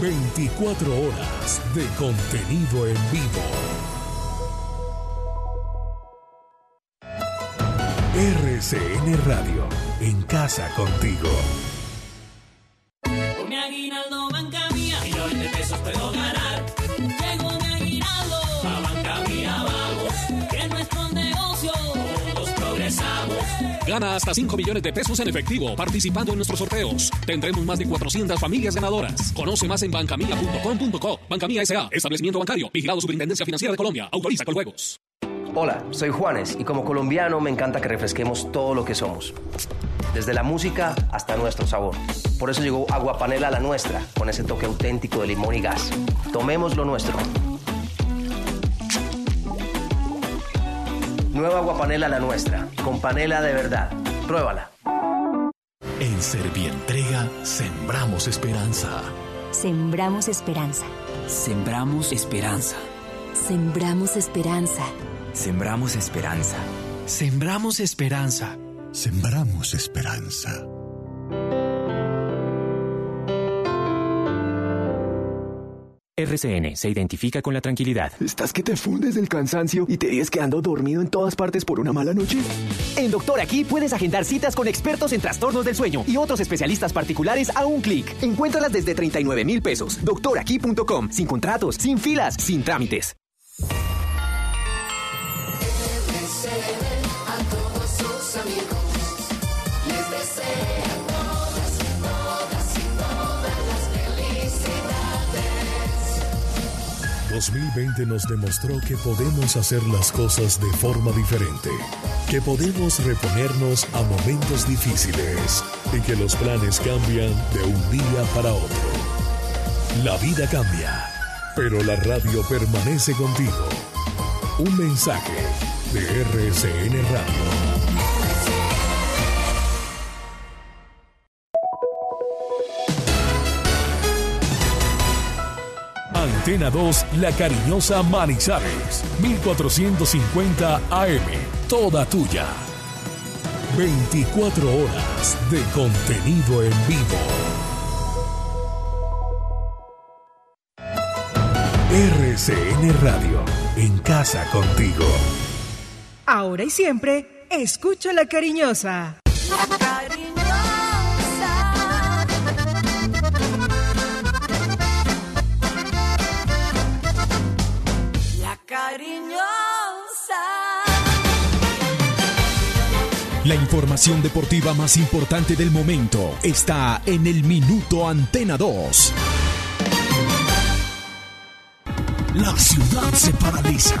24 horas de contenido en vivo. RCN Radio, en casa contigo. Gana hasta 5 millones de pesos en efectivo participando en nuestros sorteos. Tendremos más de 400 familias ganadoras. Conoce más en bancamía.com.co. Bancamía S.A. Establecimiento bancario. Vigilado Superintendencia Financiera de Colombia. Autoriza con juegos. Hola, soy Juanes y como colombiano me encanta que refresquemos todo lo que somos. Desde la música hasta nuestro sabor. Por eso llegó Agua Panela la nuestra, con ese toque auténtico de limón y gas. Tomemos lo nuestro. Nueva Agua Panela la nuestra, con panela de verdad. Pruébala. En Servientrega sembramos esperanza. Sembramos esperanza. Sembramos esperanza. Sembramos esperanza. Sembramos esperanza. Sembramos esperanza. Sembramos esperanza. RCN se identifica con la tranquilidad. ¿Estás que te fundes del cansancio y te vienes quedando dormido en todas partes por una mala noche? En Doctor Aquí puedes agendar citas con expertos en trastornos del sueño y otros especialistas particulares a un clic. Encuéntralas desde 39 mil pesos. Doctoraquí.com. Sin contratos, sin filas, sin trámites. 2020 nos demostró que podemos hacer las cosas de forma diferente, que podemos reponernos a momentos difíciles y que los planes cambian de un día para otro. La vida cambia, pero la radio permanece contigo. Un mensaje de RCN Radio. Antena 2, La Cariñosa Manizales, 1450 AM, toda tuya. 24 horas de contenido en vivo. RCN Radio, en casa contigo. Ahora y siempre, escucho la cariñosa. Cariñosa. La información deportiva más importante del momento está en el Minuto Antena 2. La ciudad se paraliza.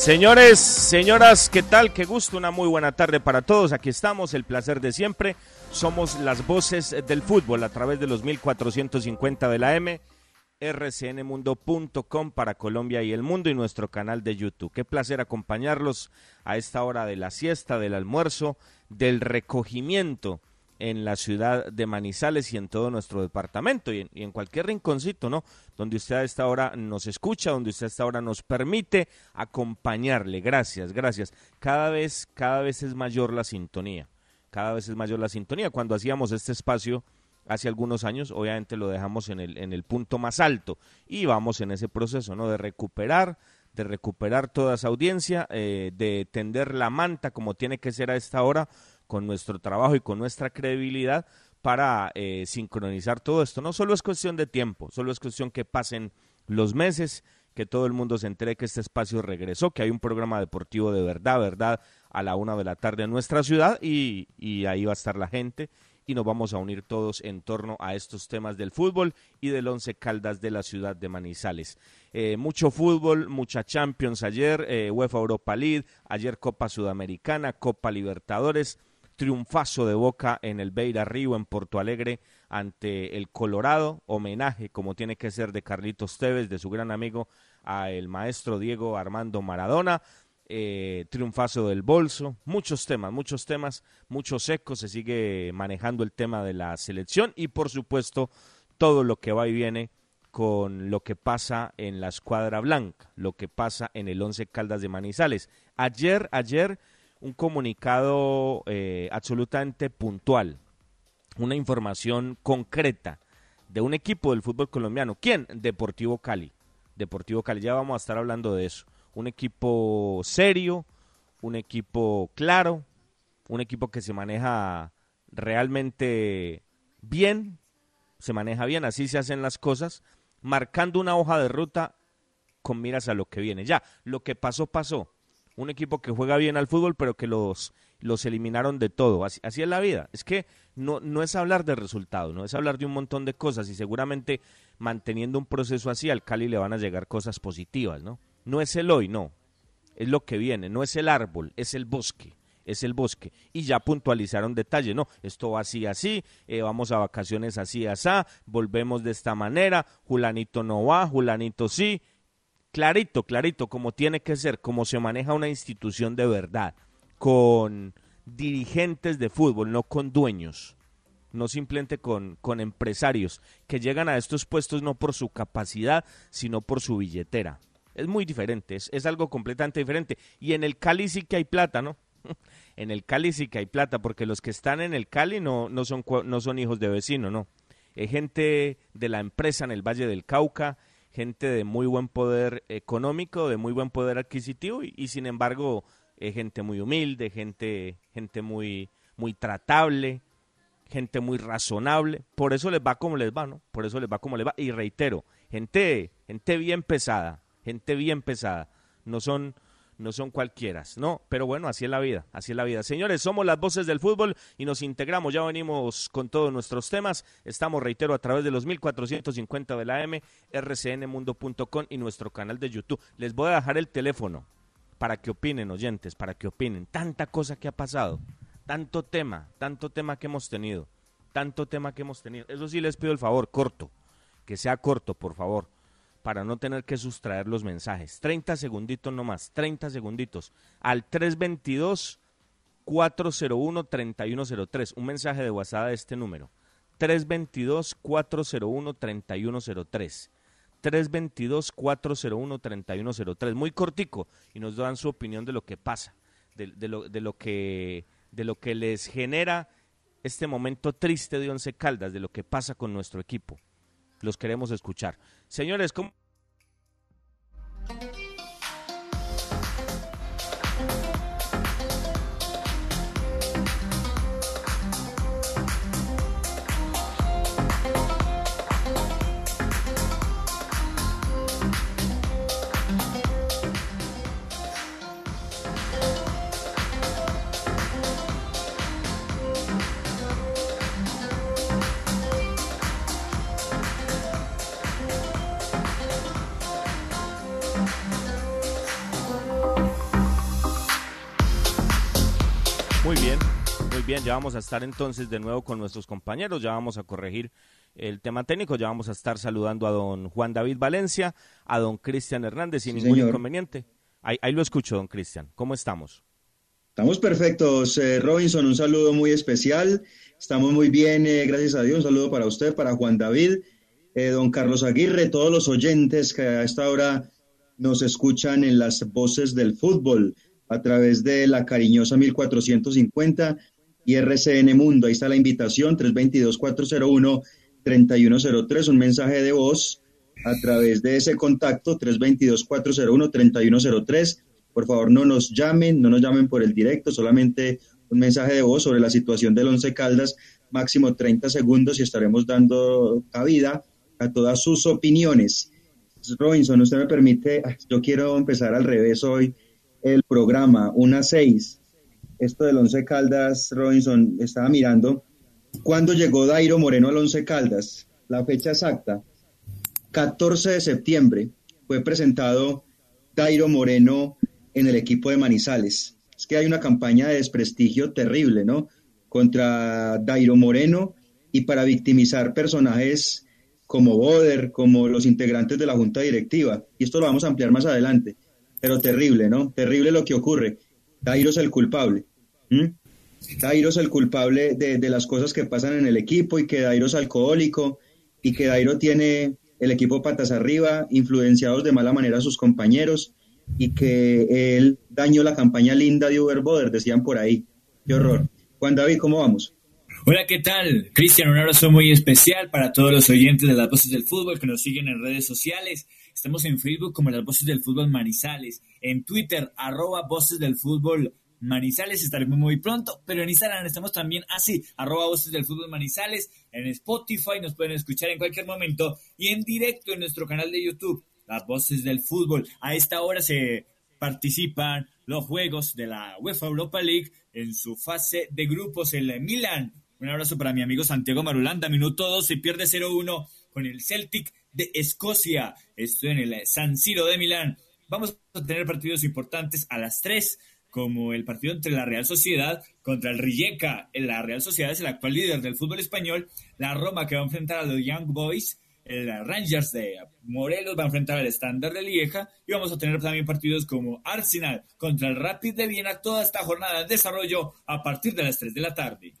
Señores, señoras, ¿qué tal? Qué gusto, una muy buena tarde para todos. Aquí estamos, el placer de siempre. Somos las voces del fútbol a través de los 1450 de la M, rcnmundo.com para Colombia y el mundo y nuestro canal de YouTube. Qué placer acompañarlos a esta hora de la siesta, del almuerzo, del recogimiento en la ciudad de Manizales y en todo nuestro departamento y en, cualquier rinconcito, ¿no? Donde usted a esta hora nos escucha, donde usted a esta hora nos permite acompañarle. Gracias, gracias. Cada vez, cada vez es mayor la sintonía. Cada vez es mayor la sintonía. Cuando hacíamos este espacio hace algunos años, obviamente lo dejamos en el, en el punto más alto y vamos en ese proceso, ¿no? De recuperar, de recuperar toda esa audiencia, eh, de tender la manta como tiene que ser a esta hora con nuestro trabajo y con nuestra credibilidad para eh, sincronizar todo esto. No solo es cuestión de tiempo, solo es cuestión que pasen los meses, que todo el mundo se entere que este espacio regresó, que hay un programa deportivo de verdad, verdad, a la una de la tarde en nuestra ciudad y, ahí va a estar la gente y nos vamos a unir todos en torno a estos temas del fútbol y del Once Caldas de la ciudad de Manizales. Eh, mucho fútbol, mucha Champions ayer, eh, UEFA Europa League, ayer Copa Sudamericana, Copa Libertadores, triunfazo de Boca en el Beira Río en Porto Alegre ante el Colorado, homenaje como tiene que ser de Carlitos Tevez, de su gran amigo a el maestro Diego Armando Maradona. Eh, triunfazo del bolso, muchos temas, muchos temas, muchos ecos, se sigue manejando el tema de la selección y por supuesto todo lo que va y viene con lo que pasa en la escuadra blanca, lo que pasa en el Once Caldas de Manizales. Ayer, ayer, un comunicado eh, absolutamente puntual, una información concreta de un equipo del fútbol colombiano. ¿Quién? Deportivo Cali. Deportivo Cali, ya vamos a estar hablando de eso un equipo serio, un equipo claro, un equipo que se maneja realmente bien, se maneja bien, así se hacen las cosas, marcando una hoja de ruta con miras a lo que viene. Ya, lo que pasó, pasó. Un equipo que juega bien al fútbol, pero que los, los eliminaron de todo. Así, así es la vida. Es que no, no es hablar de resultados, no es hablar de un montón de cosas y seguramente manteniendo un proceso así al Cali le van a llegar cosas positivas, ¿no? No es el hoy, no. Es lo que viene, no es el árbol, es el bosque es el bosque. Y ya puntualizaron detalles, no, esto va así, así, eh, vamos a vacaciones así, así, volvemos de esta manera, Julanito no va, Julanito sí. Clarito, clarito, como tiene que ser, como se maneja una institución de verdad, con dirigentes de fútbol, no con dueños, no simplemente con, con empresarios que llegan a estos puestos no por su capacidad, sino por su billetera. Es muy diferente, es, algo completamente diferente. Y en el Cali sí que hay plata, ¿no? en el Cali sí que hay plata, porque los que están en el Cali no, no, son, no son hijos de vecino, no. Es gente de la empresa en el Valle del Cauca, gente de muy buen poder económico, de muy buen poder adquisitivo y, sin embargo es gente muy humilde, gente, gente muy, muy tratable, gente muy razonable. Por eso les va como les va, ¿no? Por eso les va como les va. Y reitero, gente, gente bien pesada, gente bien pesada, no son no son cualquieras, ¿no? Pero bueno, así es la vida, así es la vida. Señores, somos las voces del fútbol y nos integramos, ya venimos con todos nuestros temas. Estamos, reitero, a través de los 1450 de la M, rcnmundo.com y nuestro canal de YouTube. Les voy a dejar el teléfono para que opinen, oyentes, para que opinen. Tanta cosa que ha pasado, tanto tema, tanto tema que hemos tenido, tanto tema que hemos tenido. Eso sí les pido el favor, corto, que sea corto, por favor para no tener que sustraer los mensajes. 30 segunditos nomás, 30 segunditos. Al 322-401-3103. Un mensaje de WhatsApp de este número. 322-401-3103. 322-401-3103. Muy cortico y nos dan su opinión de lo que pasa, de, lo, de, lo, que, de lo que les genera este momento triste de Once Caldas, de lo que pasa con nuestro equipo los queremos escuchar. Señores, ¿cómo? Bien, ya vamos a estar entonces de nuevo con nuestros compañeros, ya vamos a corregir el tema técnico, ya vamos a estar saludando a don Juan David Valencia, a don Cristian Hernández sin ningún inconveniente. Ahí, lo escucho, don Cristian. ¿Cómo estamos? Estamos perfectos, eh, Robinson, un saludo muy especial. Estamos muy bien, eh, gracias a Dios. Un saludo para usted, para Juan David, eh, don Carlos Aguirre, todos los oyentes que a esta hora nos escuchan en las voces del fútbol a través de la cariñosa 1450 y RCN Mundo. Ahí está la invitación, 322-401-3103, un mensaje de voz a través de ese contacto, 322-401-3103. Por favor, no nos llamen, no nos llamen por el directo, solamente un mensaje de voz sobre la situación del Once Caldas, máximo 30 segundos y estaremos dando cabida a todas sus opiniones. Robinson, usted me permite, yo quiero empezar al revés hoy el programa, una seis esto del Once Caldas, Robinson, estaba mirando cuándo llegó Dairo Moreno al Once Caldas, la fecha exacta, 14 de septiembre fue presentado Dairo Moreno en el equipo de Manizales. Es que hay una campaña de desprestigio terrible, ¿no? Contra Dairo Moreno y para victimizar personajes como Boder, como los integrantes de la junta directiva. Y esto lo vamos a ampliar más adelante. Pero terrible, ¿no? Terrible lo que ocurre. Dairo es el culpable. Dairo es el culpable de, de, las cosas que pasan en el equipo y que Dairo es alcohólico y que Dairo tiene el equipo patas arriba, influenciados de mala manera a sus compañeros y que él dañó la campaña linda de Uber Boder, decían por ahí. Qué horror. Juan David, ¿cómo vamos? Hola, ¿qué tal? Cristian, un abrazo muy especial para todos los oyentes de las voces del fútbol que nos siguen en redes sociales. Estamos en Facebook como las voces del fútbol Manizales, en Twitter, arroba voces del fútbol Manizales estaremos muy pronto, pero en Instagram estamos también así, arroba voces del fútbol Manizales, en Spotify nos pueden escuchar en cualquier momento y en directo en nuestro canal de YouTube, las voces del fútbol. A esta hora se participan los juegos de la UEFA Europa League en su fase de grupos en Milan. Un abrazo para mi amigo Santiago Marulanda, minuto 12, pierde 0-1 con el Celtic de Escocia. Esto en el San Siro de Milán. Vamos a tener partidos importantes a las 3 como el partido entre la Real Sociedad contra el Rijeka. La Real Sociedad es el actual líder del fútbol español. La Roma que va a enfrentar a los Young Boys. El Rangers de Morelos va a enfrentar al Standard de Lieja. Y vamos a tener también partidos como Arsenal contra el Rapid de Viena. Toda esta jornada en desarrollo a partir de las 3 de la tarde.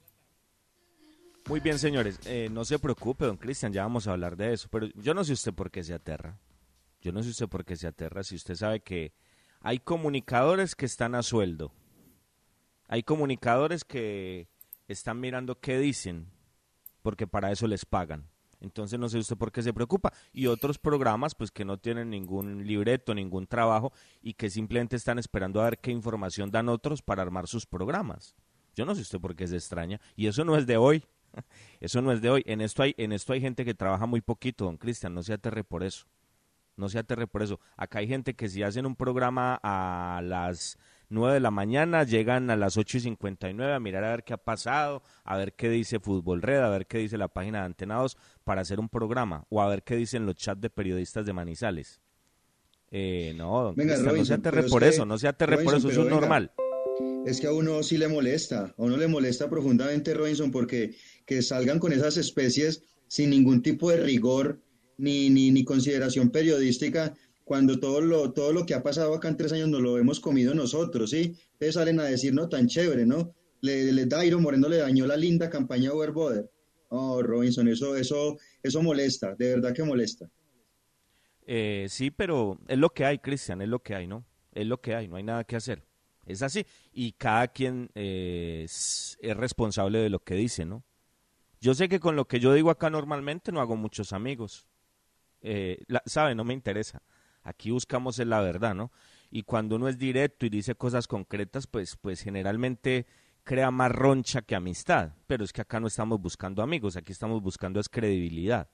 Muy bien, señores. Eh, no se preocupe, don Cristian, ya vamos a hablar de eso. Pero yo no sé usted por qué se aterra. Yo no sé usted por qué se aterra. Si usted sabe que hay comunicadores que están a sueldo. Hay comunicadores que están mirando qué dicen, porque para eso les pagan. Entonces no sé usted por qué se preocupa. Y otros programas, pues que no tienen ningún libreto, ningún trabajo y que simplemente están esperando a ver qué información dan otros para armar sus programas. Yo no sé usted por qué se extraña. Y eso no es de hoy. Eso no es de hoy. En esto hay, en esto hay gente que trabaja muy poquito, don Cristian. No se aterre por eso no se aterre por eso. Acá hay gente que si hacen un programa a las 9 de la mañana, llegan a las 8 y 59 a mirar a ver qué ha pasado, a ver qué dice Fútbol Red, a ver qué dice la página de Antenados para hacer un programa, o a ver qué dicen los chats de periodistas de Manizales. Eh, no, no se aterre por eso, no se aterre por eso, eso es normal. Es que a uno sí le molesta, a uno le molesta profundamente, Robinson, porque que salgan con esas especies sin ningún tipo de rigor ni, ni, ni consideración periodística cuando todo lo, todo lo que ha pasado acá en tres años nos lo hemos comido nosotros, ¿sí? Ustedes salen a decir, no, tan chévere, ¿no? Le, le Dairo Moreno le dañó la linda campaña Overboder. Oh, Robinson, eso, eso, eso molesta, de verdad que molesta. Eh, sí, pero es lo que hay, Cristian, es lo que hay, ¿no? Es lo que hay, no hay nada que hacer. Es así. Y cada quien eh, es, es responsable de lo que dice, ¿no? Yo sé que con lo que yo digo acá normalmente no hago muchos amigos eh, sabe, no me interesa. Aquí buscamos la verdad, ¿no? Y cuando uno es directo y dice cosas concretas, pues, pues generalmente crea más roncha que amistad. Pero es que acá no estamos buscando amigos, aquí estamos buscando es credibilidad.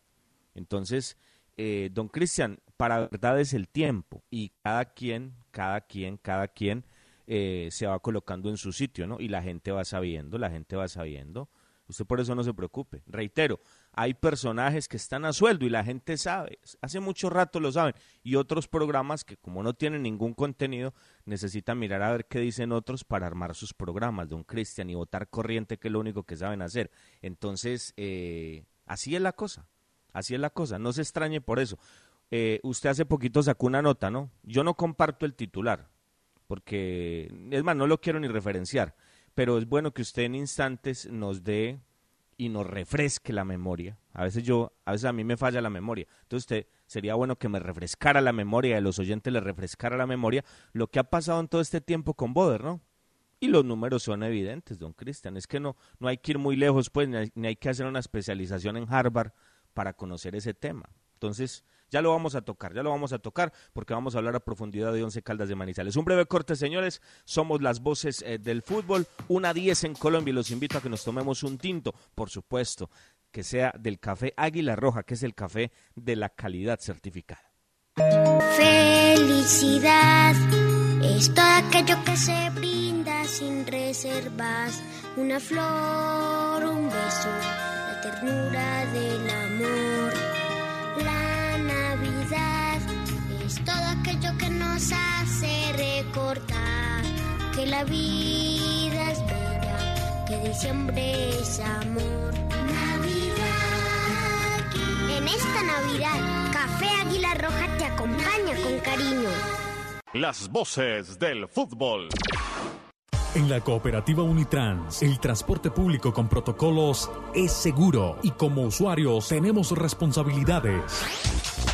Entonces, eh, don Cristian, para verdad es el tiempo y cada quien, cada quien, cada quien eh, se va colocando en su sitio, ¿no? Y la gente va sabiendo, la gente va sabiendo. Usted por eso no se preocupe. Reitero, hay personajes que están a sueldo y la gente sabe, hace mucho rato lo saben, y otros programas que como no tienen ningún contenido, necesitan mirar a ver qué dicen otros para armar sus programas, don Cristian, y votar corriente, que es lo único que saben hacer. Entonces, eh, así es la cosa, así es la cosa, no se extrañe por eso. Eh, usted hace poquito sacó una nota, ¿no? Yo no comparto el titular, porque, es más, no lo quiero ni referenciar, pero es bueno que usted en instantes nos dé y nos refresque la memoria. A veces yo, a veces a mí me falla la memoria. Entonces usted, sería bueno que me refrescara la memoria, de los oyentes le refrescara la memoria lo que ha pasado en todo este tiempo con Boder, ¿no? Y los números son evidentes, don Cristian. Es que no, no hay que ir muy lejos, pues, ni hay, ni hay que hacer una especialización en Harvard para conocer ese tema. Entonces, ya lo vamos a tocar, ya lo vamos a tocar porque vamos a hablar a profundidad de Once Caldas de Manizales. Un breve corte, señores. Somos las voces eh, del fútbol. Una 10 en Colombia y los invito a que nos tomemos un tinto, por supuesto, que sea del café Águila Roja, que es el café de la calidad certificada. Felicidad es todo aquello que se brinda sin reservas una flor, un beso, la ternura del amor. Es todo aquello que nos hace recordar que la vida es bella, que diciembre es amor. Navidad. En esta Navidad, Café Águila Roja te acompaña con cariño. Las voces del fútbol. En la cooperativa Unitrans, el transporte público con protocolos es seguro y como usuarios tenemos responsabilidades.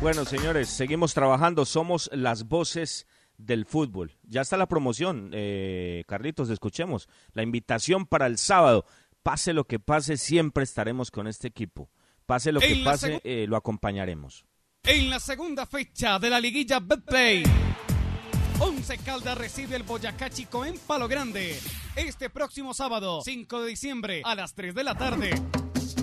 Bueno, señores, seguimos trabajando. Somos las voces del fútbol. Ya está la promoción, eh, Carlitos, escuchemos. La invitación para el sábado. Pase lo que pase, siempre estaremos con este equipo. Pase lo que En pase, eh, lo acompañaremos. En la segunda fecha de la liguilla Betplay, Once Caldas recibe el Boyacá Chico en Palo Grande. Este próximo sábado, 5 de diciembre, a las 3 de la tarde.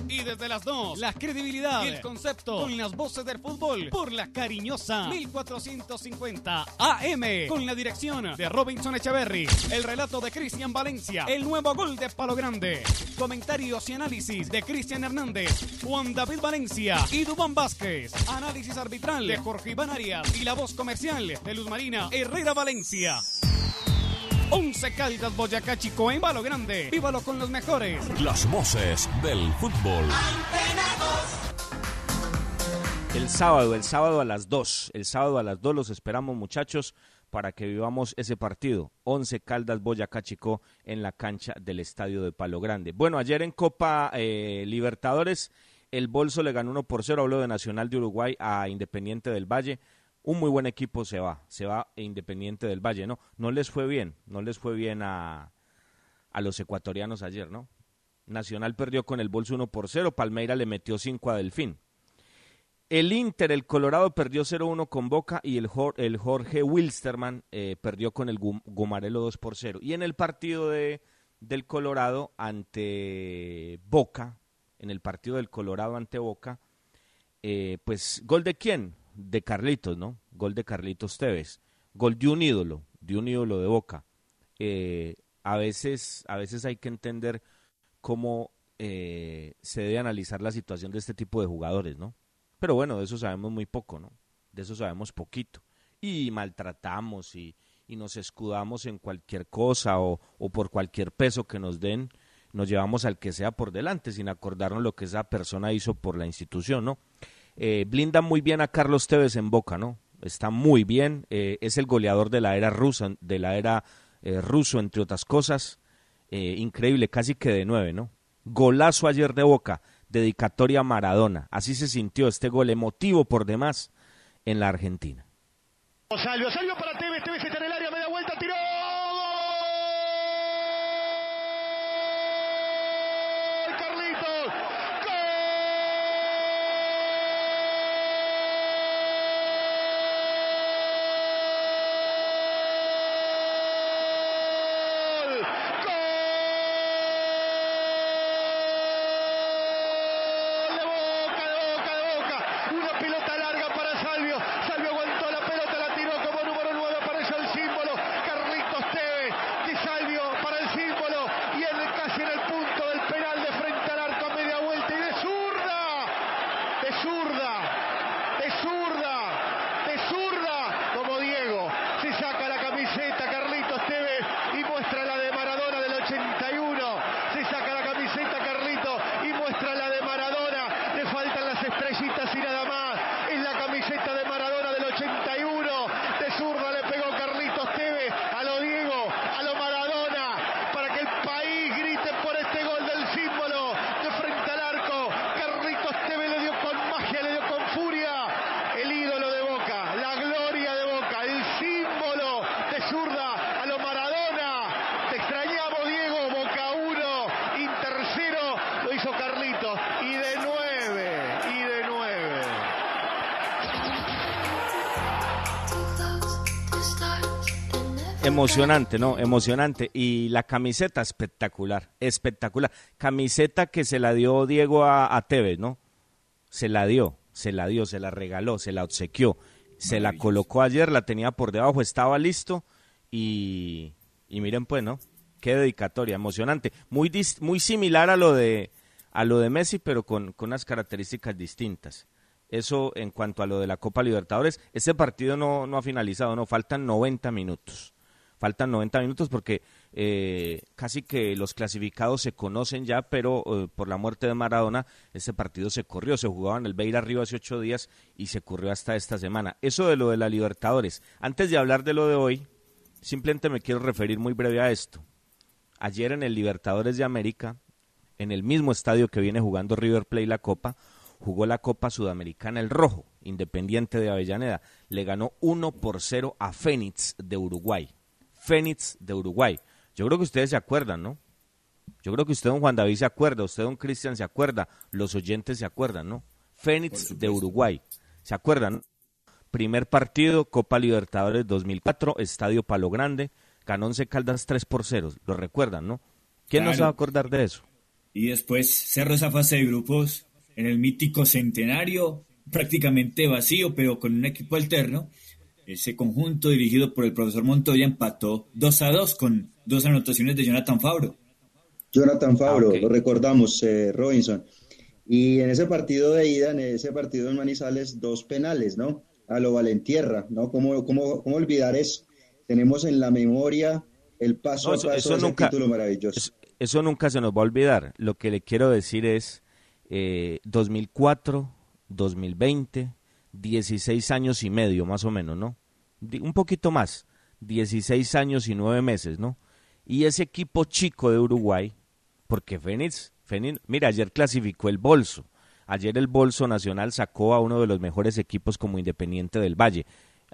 Y desde las 2, la credibilidad y el concepto con las voces del fútbol por la cariñosa 1450 AM con la dirección de Robinson Echeverry, el relato de Cristian Valencia, el nuevo gol de Palo Grande, comentarios y análisis de Cristian Hernández, Juan David Valencia y Dubán Vázquez, análisis arbitral de Jorge Iván Arias y la voz comercial de Luz Marina Herrera Valencia. 11 Caldas Boyacá Chico en Palo Grande. Vívalo con los mejores. Las voces del fútbol. El sábado, el sábado a las 2. El sábado a las 2 los esperamos, muchachos, para que vivamos ese partido. 11 Caldas Boyacá Chico en la cancha del estadio de Palo Grande. Bueno, ayer en Copa eh, Libertadores, el Bolso le ganó 1 por 0. Hablo de Nacional de Uruguay a Independiente del Valle. Un muy buen equipo se va, se va Independiente del Valle, ¿no? No les fue bien, no les fue bien a, a los ecuatorianos ayer, ¿no? Nacional perdió con el Bolso 1 por 0, Palmeira le metió 5 a Delfín. El Inter, el Colorado, perdió 0-1 con Boca y el, Jor- el Jorge Wilstermann eh, perdió con el Gum- Gumarelo 2 por 0. Y en el partido de, del Colorado ante Boca, en el partido del Colorado ante Boca, eh, pues gol de quién? De Carlitos, ¿no? Gol de Carlitos Tevez. Gol de un ídolo, de un ídolo de Boca. Eh, a veces, a veces hay que entender cómo eh, se debe analizar la situación de este tipo de jugadores, ¿no? Pero bueno, de eso sabemos muy poco, ¿no? De eso sabemos poquito. Y maltratamos y, y nos escudamos en cualquier cosa o, o por cualquier peso que nos den, nos llevamos al que sea por delante sin acordarnos lo que esa persona hizo por la institución, ¿no? Eh, blinda muy bien a Carlos Tevez en Boca, ¿no? Está muy bien, eh, es el goleador de la era rusa, de la era eh, ruso, entre otras cosas. Eh, increíble, casi que de nueve, ¿no? Golazo ayer de Boca, dedicatoria a Maradona. Así se sintió este gol emotivo por demás en la Argentina Tevez, Tevez está en el área, media vuelta, tiró. ¡Gol! Carlitos. ¡Gol! ¡Gol! De boca, de boca, de boca. Una pelota larga para Salvio. Salvio aguantó la pelota, la tiró como número 9. zurda, de zurda, de zurda, como Diego. Se saca la camiseta Carlitos Tevez y muestra la de Maradona del 81. Se saca la camiseta Carlitos y muestra la de Maradona. Le faltan las estrellitas y nada más. Es la camiseta de Maradona del 81. De zurda le pegó Carlitos Tevez a lo Diego, a lo Maradona, para que el país grite por este gol del símbolo de frente al arco. Carlitos Tevez le dio con magia, le dio con furia. El ídolo de Boca, la gloria de Boca, el símbolo de zurda a lo Maradona. Te extrañamos, Diego. Boca 1, Inter 0, lo hizo Carlitos. Y de 9, y de 9. Emocionante, ¿no? Emocionante. Y la camiseta espectacular, espectacular. Camiseta que se la dio Diego a, a Tevez, ¿no? Se la dio, se la dio, se la regaló, se la obsequió. Se la colocó ayer, la tenía por debajo, estaba listo. Y, y miren pues, ¿no? Qué dedicatoria, emocionante. Muy, dis- muy similar a lo de a lo de Messi, pero con, con unas características distintas. Eso en cuanto a lo de la Copa Libertadores. Ese partido no, no ha finalizado, no, faltan 90 minutos. Faltan 90 minutos porque eh, casi que los clasificados se conocen ya, pero eh, por la muerte de Maradona, ese partido se corrió. Se jugaba en el Beira Río hace ocho días y se corrió hasta esta semana. Eso de lo de la Libertadores. Antes de hablar de lo de hoy, simplemente me quiero referir muy breve a esto. Ayer en el Libertadores de América, en el mismo estadio que viene jugando River Plate la Copa, jugó la Copa Sudamericana el Rojo, Independiente de Avellaneda. Le ganó 1 por 0 a Fénix de Uruguay. Fénix de Uruguay. Yo creo que ustedes se acuerdan, ¿no? Yo creo que usted, don Juan David, se acuerda, usted, don Cristian, se acuerda, los oyentes se acuerdan, ¿no? Fénix de Uruguay. ¿Se acuerdan? Primer partido, Copa Libertadores 2004, Estadio Palo Grande, ganó Once Caldas 3 por 0. Lo recuerdan, ¿no? ¿Quién no se va a Claro. acordar de eso? Y después cerró esa fase de grupos en el mítico centenario, prácticamente vacío, pero con un equipo alterno. Ese conjunto dirigido por el profesor Montoya empató 2 a 2 con dos anotaciones de Jonathan Fabro. Jonathan Fabro, Ah, ok. lo recordamos, eh, Robinson. Y en ese partido de ida, en ese partido en Manizales, dos penales, ¿no? A lo Valentierra, ¿no? ¿Cómo, cómo, cómo olvidar eso? Tenemos en la memoria el paso No, a eso- paso eso de ese nunca- título maravilloso. Eso, eso nunca se nos va a olvidar. Lo que le quiero decir es eh, 2004, 2020, 16 años y medio más o menos, ¿no? Un poquito más, 16 años y 9 meses, ¿no? Y ese equipo chico de Uruguay, porque Fénix, Fénix, mira, ayer clasificó el bolso. Ayer el Bolso Nacional sacó a uno de los mejores equipos como Independiente del Valle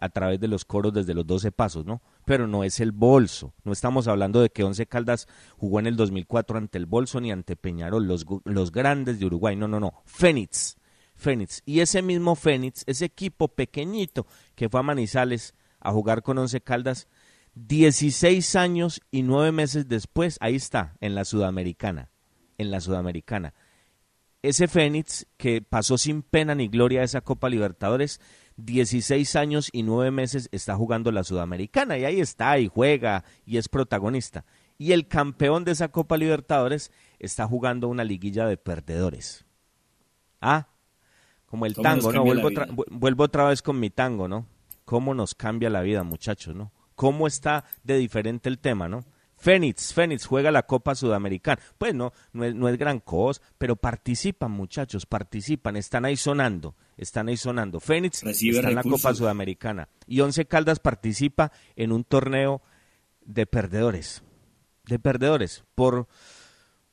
a través de los coros desde los 12 pasos, ¿no? Pero no es el Bolso. No estamos hablando de que Once Caldas jugó en el 2004 ante el Bolso ni ante Peñarol, los, los grandes de Uruguay. No, no, no. Fénix. Fénix. Y ese mismo Fénix, ese equipo pequeñito que fue a Manizales a jugar con Once Caldas, 16 años y 9 meses después, ahí está, en la Sudamericana. En la Sudamericana ese Fénix que pasó sin pena ni gloria esa Copa Libertadores, 16 años y 9 meses está jugando la Sudamericana y ahí está y juega y es protagonista. Y el campeón de esa Copa Libertadores está jugando una liguilla de perdedores. Ah, como el ¿Cómo nos tango, ¿no? Vuelvo otra, vuelvo vez con mi tango, ¿no? ¿Cómo nos cambia la vida, muchachos, ¿no? ¿Cómo está de diferente el tema, ¿no? Fénix, Fénix juega la Copa Sudamericana. Pues no, no es, no es gran cosa, pero participan, muchachos, participan, están ahí sonando, están ahí sonando. Fénix Recibe está en la. Copa Sudamericana y Once Caldas participa en un torneo de perdedores, de perdedores, por,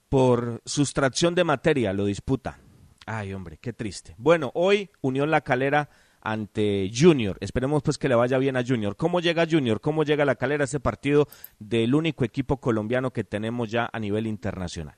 por sustracción de materia lo disputa. Ay, hombre, qué triste. Bueno, hoy Unión La Calera ante Junior. Esperemos pues que le vaya bien a Junior. ¿Cómo llega Junior? ¿Cómo llega La Calera ese partido del único equipo colombiano que tenemos ya a nivel internacional?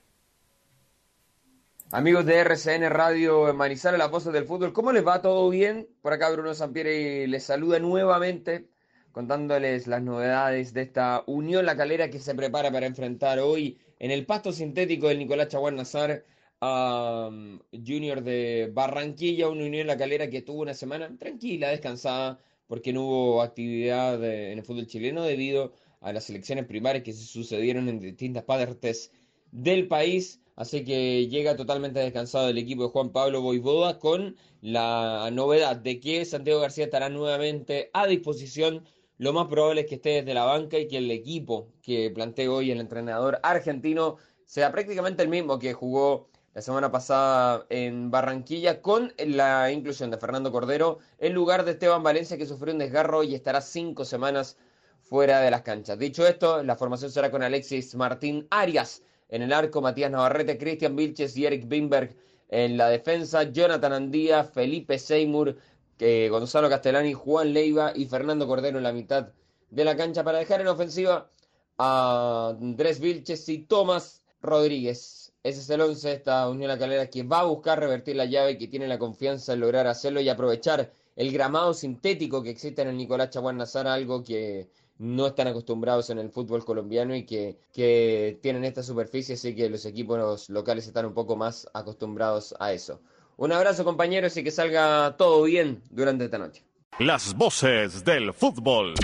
Amigos de RCN Radio en Manizales, las voces del fútbol, ¿cómo les va? ¿Todo bien? Por acá Bruno Sampieri les saluda nuevamente contándoles las novedades de esta Unión La Calera que se prepara para enfrentar hoy en el pasto sintético del Nicolás Chaguán Nazar um, Junior de Barranquilla, una Unión La Calera que tuvo una semana tranquila, descansada, porque no hubo actividad eh, en el fútbol chileno debido a las elecciones primarias que se sucedieron en distintas partes del país. Así que llega totalmente descansado el equipo de Juan Pablo Boivoda con la novedad de que Santiago García estará nuevamente a disposición. Lo más probable es que esté desde la banca y que el equipo que plantea hoy el entrenador argentino sea prácticamente el mismo que jugó la semana pasada en Barranquilla con la inclusión de Fernando Cordero en lugar de Esteban Valencia que sufrió un desgarro y estará cinco semanas fuera de las canchas. Dicho esto, la formación será con Alexis Martín Arias en el arco, Matías Navarrete, Cristian Vilches y Eric Bimberg en la defensa, Jonathan Andía, Felipe Seymour, eh, Gonzalo Castellani, Juan Leiva y Fernando Cordero en la mitad de la cancha para dejar en ofensiva a Andrés Vilches y Tomás Rodríguez. Ese es el 11 de esta Unión La Calera que va a buscar revertir la llave y que tiene la confianza en lograr hacerlo y aprovechar el gramado sintético que existe en el Nicolás Chaguán Nazar, algo que no están acostumbrados en el fútbol colombiano y que, que tienen esta superficie, así que los equipos locales están un poco más acostumbrados a eso. Un abrazo compañeros y que salga todo bien durante esta noche. Las voces del fútbol.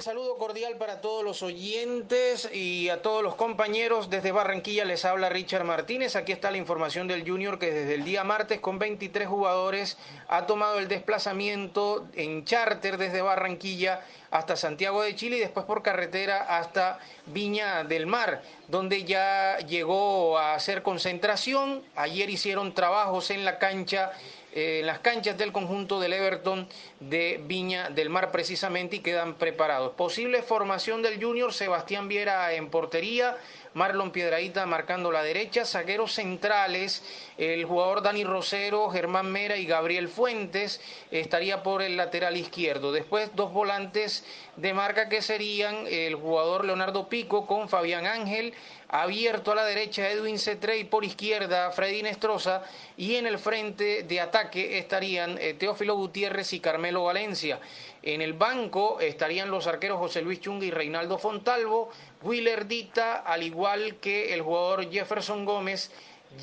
El saludo cordial para todos los oyentes y a todos los compañeros. Desde Barranquilla les habla Richard Martínez. Aquí está la información del Junior que desde el día martes con 23 jugadores ha tomado el desplazamiento en charter desde Barranquilla hasta Santiago de Chile y después por carretera hasta Viña del Mar, donde ya llegó a hacer concentración. Ayer hicieron trabajos en la cancha en las canchas del conjunto del Everton de Viña del Mar precisamente y quedan preparados. Posible formación del Junior, Sebastián Viera en portería, Marlon Piedraíta marcando la derecha, zagueros centrales, el jugador Dani Rosero, Germán Mera y Gabriel Fuentes estaría por el lateral izquierdo. Después dos volantes de marca que serían el jugador Leonardo Pico con Fabián Ángel, abierto a la derecha Edwin Cetre y por izquierda Freddy Nestroza y en el frente de ataque estarían eh, Teófilo Gutiérrez y Valencia. En el banco estarían los arqueros José Luis Chunga y Reinaldo Fontalvo, Willer Dita, al igual que el jugador Jefferson Gómez,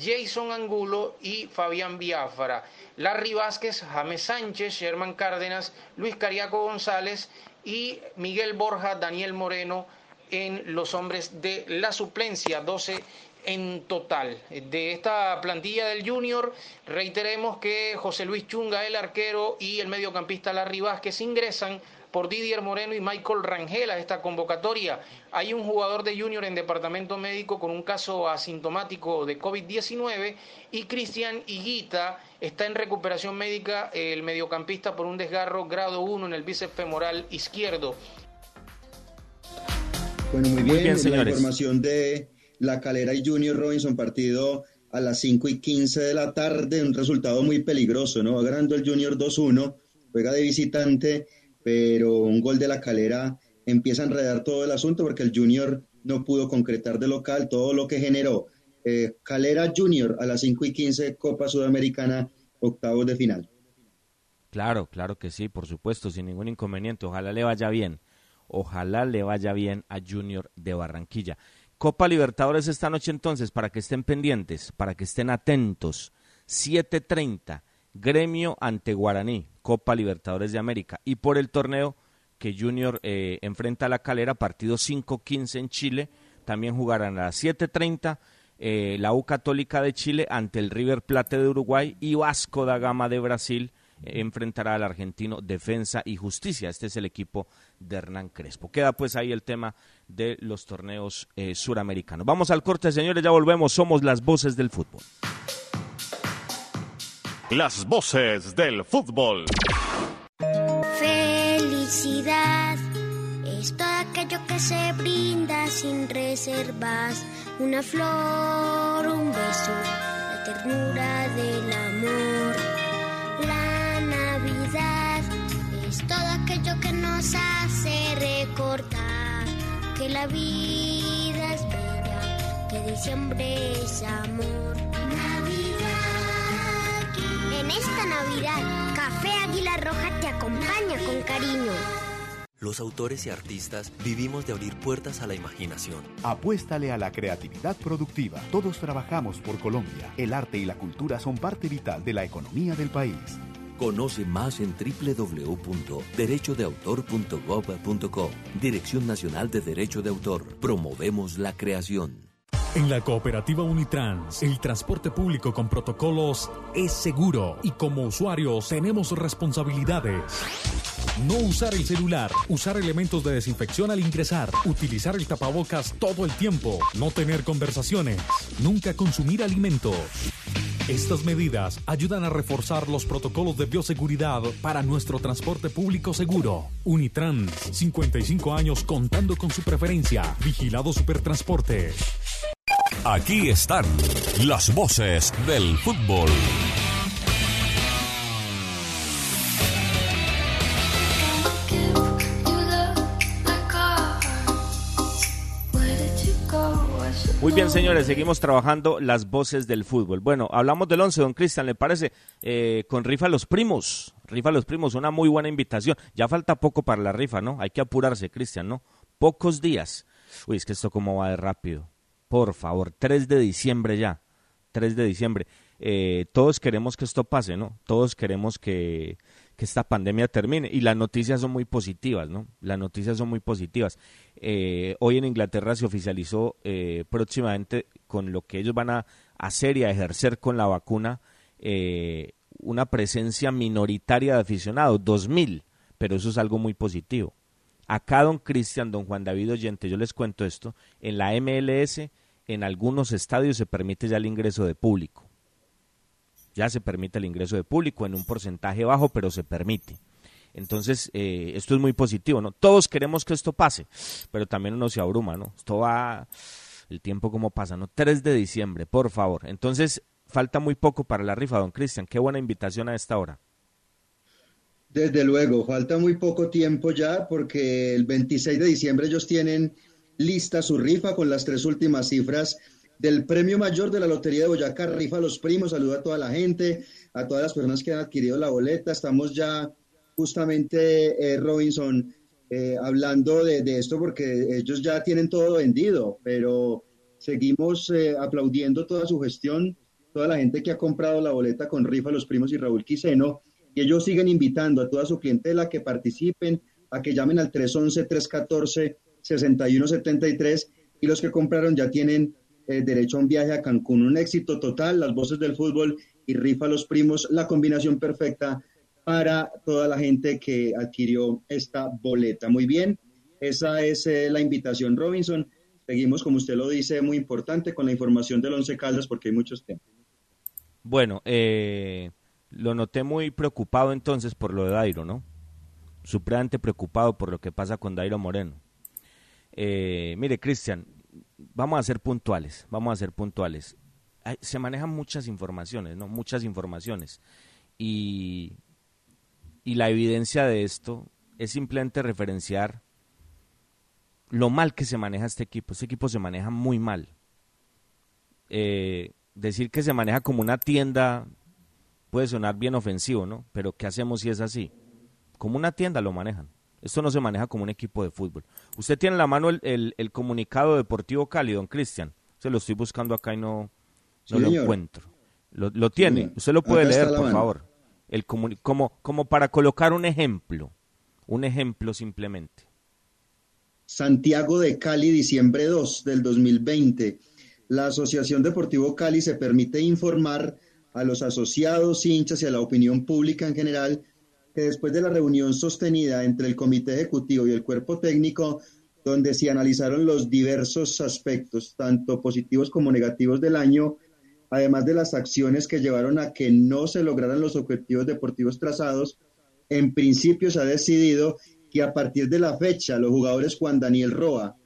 Jason Angulo y Fabián Biafra. Larry Vázquez, James Sánchez, Sherman Cárdenas, Luis Cariaco González y Miguel Borja, Daniel Moreno en los hombres de la suplencia, 12 en total. De esta plantilla del Junior, reiteremos que José Luis Chunga, el arquero, y el mediocampista Larry Vázquez ingresan por Didier Moreno y Michael Rangel a esta convocatoria. Hay un jugador de Junior en departamento médico con un caso asintomático de COVID-19 y Cristian Higuita está en recuperación médica, el mediocampista por un desgarro grado 1 en el bíceps femoral izquierdo. Bueno, muy bien, La información de La Calera y Junior Robinson, partido a las 5 y 15 de la tarde, un resultado muy peligroso, ¿no? Va el Junior 2-1, juega de visitante, pero un gol de La Calera empieza a enredar todo el asunto porque el Junior no pudo concretar de local todo lo que generó. Eh, Calera Junior a las 5 y 15, Copa Sudamericana, octavos de final. Claro, claro que sí, por supuesto, sin ningún inconveniente. Ojalá le vaya bien. Ojalá le vaya bien a Junior de Barranquilla. Copa Libertadores esta noche entonces, para que estén pendientes, para que estén atentos. 7.30, Gremio ante Guaraní, Copa Libertadores de América. Y por el torneo que Junior eh, enfrenta a la calera, partido 5-15 en Chile, también jugarán a las 7.30 eh, la U Católica de Chile ante el River Plate de Uruguay y Vasco da Gama de Brasil enfrentará al argentino Defensa y Justicia. Este es el equipo de Hernán Crespo. Queda pues ahí el tema de los torneos eh, suramericanos. Vamos al corte, señores, ya volvemos. Somos las voces del fútbol. Las voces del fútbol. Felicidad es todo aquello que se brinda sin reservas. Una flor, un beso, la ternura del amor. La Navidad es todo aquello que nos hace recordar que la vida es bella, que diciembre es amor. Navidad. En esta Navidad, Café Águila Roja te acompaña con cariño. Los autores y artistas vivimos de abrir puertas a la imaginación. Apuéstale a la creatividad productiva. Todos trabajamos por Colombia. El arte y la cultura son parte vital de la economía del país. Conoce más en www.derechodeautor.gov.co. Dirección Nacional de Derecho de Autor. Promovemos la creación. En la cooperativa Unitrans, el transporte público con protocolos es seguro y como usuarios tenemos responsabilidades. No usar el celular, usar elementos de desinfección al ingresar, utilizar el tapabocas todo el tiempo, no tener conversaciones, nunca consumir alimentos. Estas medidas ayudan a reforzar los protocolos de bioseguridad para nuestro transporte público seguro. Unitrans, 55 años contando con su preferencia. Vigilado Supertransporte. Aquí están las voces del fútbol. Muy bien, señores, seguimos trabajando las voces del fútbol. Bueno, hablamos del 11, don Cristian, ¿le parece? Eh, con Rifa Los Primos. Rifa Los Primos, una muy buena invitación. Ya falta poco para la rifa, ¿no? Hay que apurarse, Cristian, ¿no? Pocos días. Uy, es que esto cómo va de rápido. Por favor, 3 de diciembre ya. 3 de diciembre. Eh, todos queremos que esto pase, ¿no? Todos queremos que, que esta pandemia termine. Y las noticias son muy positivas, ¿no? Las noticias son muy positivas. Eh, hoy en Inglaterra se oficializó eh, próximamente con lo que ellos van a hacer y a ejercer con la vacuna eh, una presencia minoritaria de aficionados, 2.000, pero eso es algo muy positivo. Acá, don Cristian, don Juan David Oyente, yo les cuento esto, en la MLS, en algunos estadios se permite ya el ingreso de público ya se permite el ingreso de público en un porcentaje bajo, pero se permite. Entonces, eh, esto es muy positivo, ¿no? Todos queremos que esto pase, pero también uno se abruma, ¿no? Esto va, el tiempo como pasa, ¿no? 3 de diciembre, por favor. Entonces, falta muy poco para la rifa, don Cristian. Qué buena invitación a esta hora. Desde luego, falta muy poco tiempo ya porque el 26 de diciembre ellos tienen lista su rifa con las tres últimas cifras del premio mayor de la Lotería de Boyacá, rifa a los primos, saluda a toda la gente, a todas las personas que han adquirido la boleta. Estamos ya justamente, eh, Robinson, eh, hablando de, esto porque ellos ya tienen todo vendido, pero seguimos eh, aplaudiendo toda su gestión, toda la gente que ha comprado la boleta con rifa a los primos y Raúl Quiseno, y ellos siguen invitando a toda su clientela que participen, a que llamen al 311-314-6173 y los que compraron ya tienen eh, derecho a un viaje a Cancún. Un éxito total, las voces del fútbol y rifa los primos, la combinación perfecta para toda la gente que adquirió esta boleta. Muy bien, esa es eh, la invitación, Robinson. Seguimos, como usted lo dice, muy importante con la información del Once Caldas porque hay muchos temas. Bueno, eh, lo noté muy preocupado entonces por lo de Dairo, ¿no? Supremamente preocupado por lo que pasa con Dairo Moreno. mire, Cristian, vamos a ser puntuales, vamos a ser puntuales. se manejan muchas informaciones, ¿no? Muchas informaciones. Y, y la evidencia de esto es simplemente referenciar lo mal que se maneja este equipo. Este equipo se maneja muy mal. Eh, decir que se maneja como una tienda puede sonar bien ofensivo, ¿no? Pero ¿qué hacemos si es así? Como una tienda lo manejan. Esto no se maneja como un equipo de fútbol. Usted tiene en la mano el, el, comunicado deportivo Cali, don Cristian. Se lo estoy buscando acá y no, no lo encuentro. Lo, lo tiene. Usted lo puede leer, por favor. El como, como para colocar un ejemplo. Un ejemplo simplemente. Santiago de Cali, diciembre 2 del 2020. La Asociación Deportivo Cali se permite informar a los asociados, hinchas y a la opinión pública en general que después de la reunión sostenida entre el Comité Ejecutivo y el Cuerpo Técnico, donde se analizaron los diversos aspectos, tanto positivos como negativos del año, además de las acciones que llevaron a que no se lograran los objetivos deportivos trazados, en principio se ha decidido que a partir de la fecha los jugadores Juan Daniel Roa,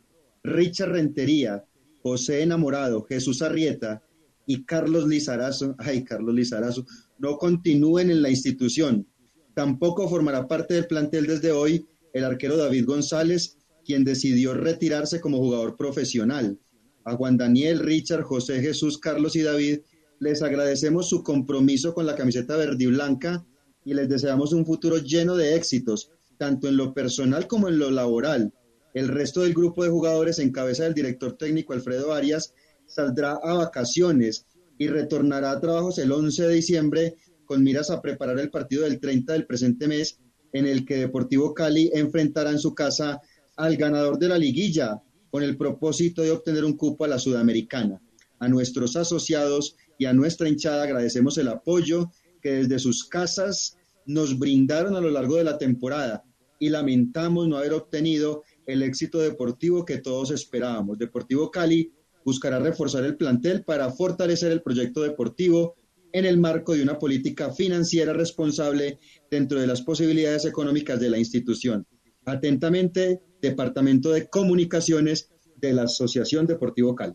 Richard Rentería, José Enamorado, Jesús Arrieta y Carlos Lizarazo, ay Carlos Lizarazo, no continúen en la institución, Tampoco formará parte del plantel desde hoy el arquero David González, quien decidió retirarse como jugador profesional. A Juan Daniel, Richard, José Jesús, Carlos y David les agradecemos su compromiso con la camiseta verde y blanca y les deseamos un futuro lleno de éxitos, tanto en lo personal como en lo laboral. El resto del grupo de jugadores en cabeza del director técnico Alfredo Arias saldrá a vacaciones y retornará a trabajos el 11 de diciembre con miras a preparar el partido del 30 del presente mes, en el que Deportivo Cali enfrentará en su casa al ganador de la liguilla, con el propósito de obtener un cupo a la Sudamericana. A nuestros asociados y a nuestra hinchada agradecemos el apoyo que desde sus casas nos brindaron a lo largo de la temporada y lamentamos no haber obtenido el éxito deportivo que todos esperábamos. Deportivo Cali buscará reforzar el plantel para fortalecer el proyecto deportivo en el marco de una política financiera responsable dentro de las posibilidades económicas de la institución. Atentamente, Departamento de Comunicaciones de la Asociación Deportivo Cali.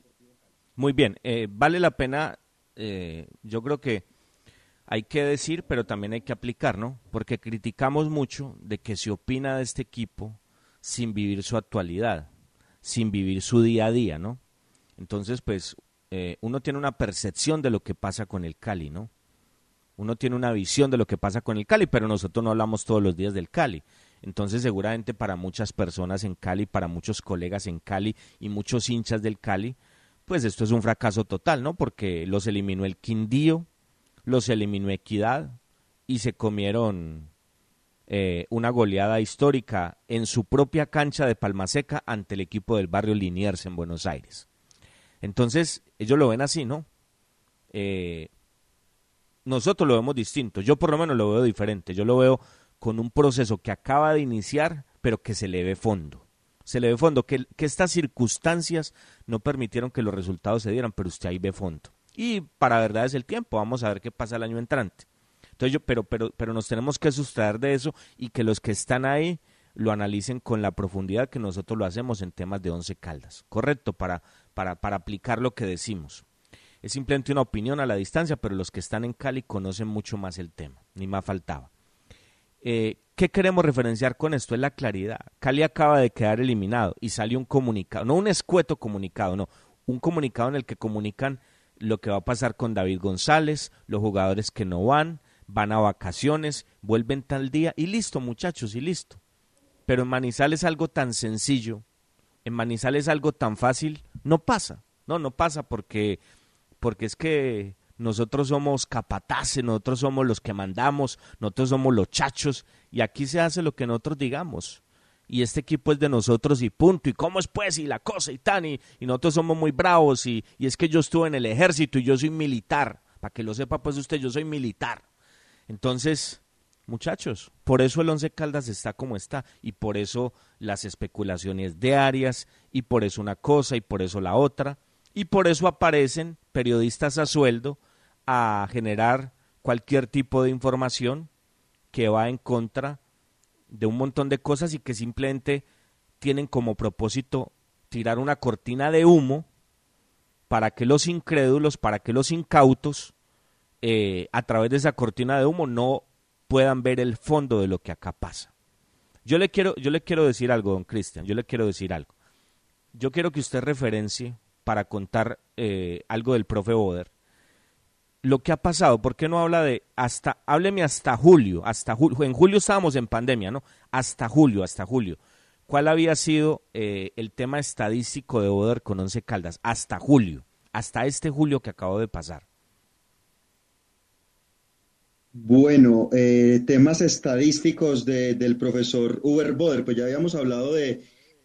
Muy bien, eh, vale la pena, eh, yo creo que hay que decir, pero también hay que aplicar, ¿no? Porque criticamos mucho de que se opina de este equipo sin vivir su actualidad, sin vivir su día a día, ¿no? Entonces, pues, eh, uno tiene una percepción de lo que pasa con el Cali, ¿no? Uno tiene una visión de lo que pasa con el Cali, pero nosotros no hablamos todos los días del Cali. Entonces, seguramente para muchas personas en Cali, para muchos colegas en Cali y muchos hinchas del Cali, pues esto es un fracaso total, ¿no? Porque los eliminó el Quindío, los eliminó Equidad y se comieron eh, una goleada histórica en su propia cancha de Palmaseca ante el equipo del barrio Liniers en Buenos Aires. Entonces, ellos lo ven así, ¿no? Eh, nosotros lo vemos distinto. Yo por lo menos lo veo diferente. Yo lo veo con un proceso que acaba de iniciar, pero que se le ve fondo. Se le ve fondo, que, que estas circunstancias no permitieron que los resultados se dieran, pero usted ahí ve fondo. Y para verdad es el tiempo, vamos a ver qué pasa el año entrante. Entonces yo, pero, pero, pero nos tenemos que sustraer de eso y que los que están ahí lo analicen con la profundidad que nosotros lo hacemos en temas de once caldas, correcto, para, para, aplicar lo que decimos. Es simplemente una opinión a la distancia, pero los que están en Cali conocen mucho más el tema, ni más faltaba. Eh, ¿Qué queremos referenciar con esto? Es la claridad. Cali acaba de quedar eliminado y salió un comunicado, no un escueto comunicado, no, un comunicado en el que comunican lo que va a pasar con David González, los jugadores que no van, van a vacaciones, vuelven tal día y listo muchachos y listo. Pero en Manizales algo tan sencillo, en Manizales algo tan fácil, no pasa. No, no pasa porque, porque es que nosotros somos capataces, nosotros somos los que mandamos, nosotros somos los chachos y aquí se hace lo que nosotros digamos y este equipo es de nosotros y punto, y cómo es pues, y la cosa y tan, y, nosotros somos muy bravos, y, y, es que yo estuve en el ejército y yo soy militar, para que lo sepa pues usted, yo soy militar. Entonces, muchachos, por eso el Once Caldas está como está, y por eso las especulaciones diarias, y por eso una cosa, y por eso la otra, y por eso aparecen periodistas a sueldo a generar cualquier tipo de información que va en contra de un montón de cosas y que simplemente tienen como propósito tirar una cortina de humo para que los incrédulos, para que los incautos, eh, a través de esa cortina de humo no puedan ver el fondo de lo que acá pasa. Yo le quiero, yo le quiero decir algo, don Cristian, yo le quiero decir algo. Yo quiero que usted referencie para contar eh, algo del profe Boder lo que ha pasado, ¿por qué no habla de hasta, hábleme hasta julio, hasta julio, en julio estábamos en pandemia, ¿no? Hasta julio, hasta julio. ¿Cuál había sido eh, el tema estadístico de Boder con Once Caldas? Hasta julio, hasta este julio que acabó de pasar. Bueno, eh, temas estadísticos del profesor Uber Boder, pues ya habíamos hablado de,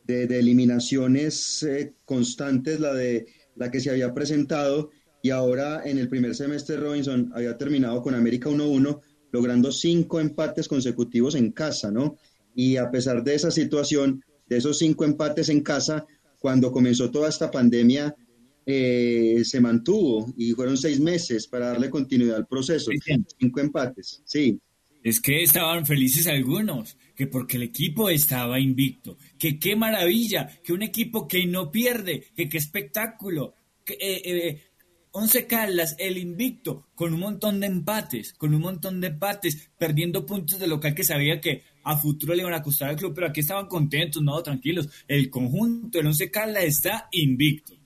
eliminaciones eh, constantes, la de la que se había presentado y ahora en el primer semestre Robinson había terminado con América 1-1, logrando cinco empates consecutivos en casa, ¿no? Y a pesar de esa situación, de esos cinco empates en casa, cuando comenzó toda esta pandemia, eh, se mantuvo y fueron seis meses para darle continuidad al proceso. Cinco empates, sí. Es que estaban felices algunos, que porque el equipo estaba invicto, que qué maravilla, que un equipo que no pierde, que qué espectáculo, que, eh, eh, Once Caldas, el invicto, con un montón de empates, con un montón de empates, perdiendo puntos de local que sabía que a futuro le iban a costar al club, pero aquí estaban contentos, no, tranquilos. El conjunto del Once Caldas está invicto.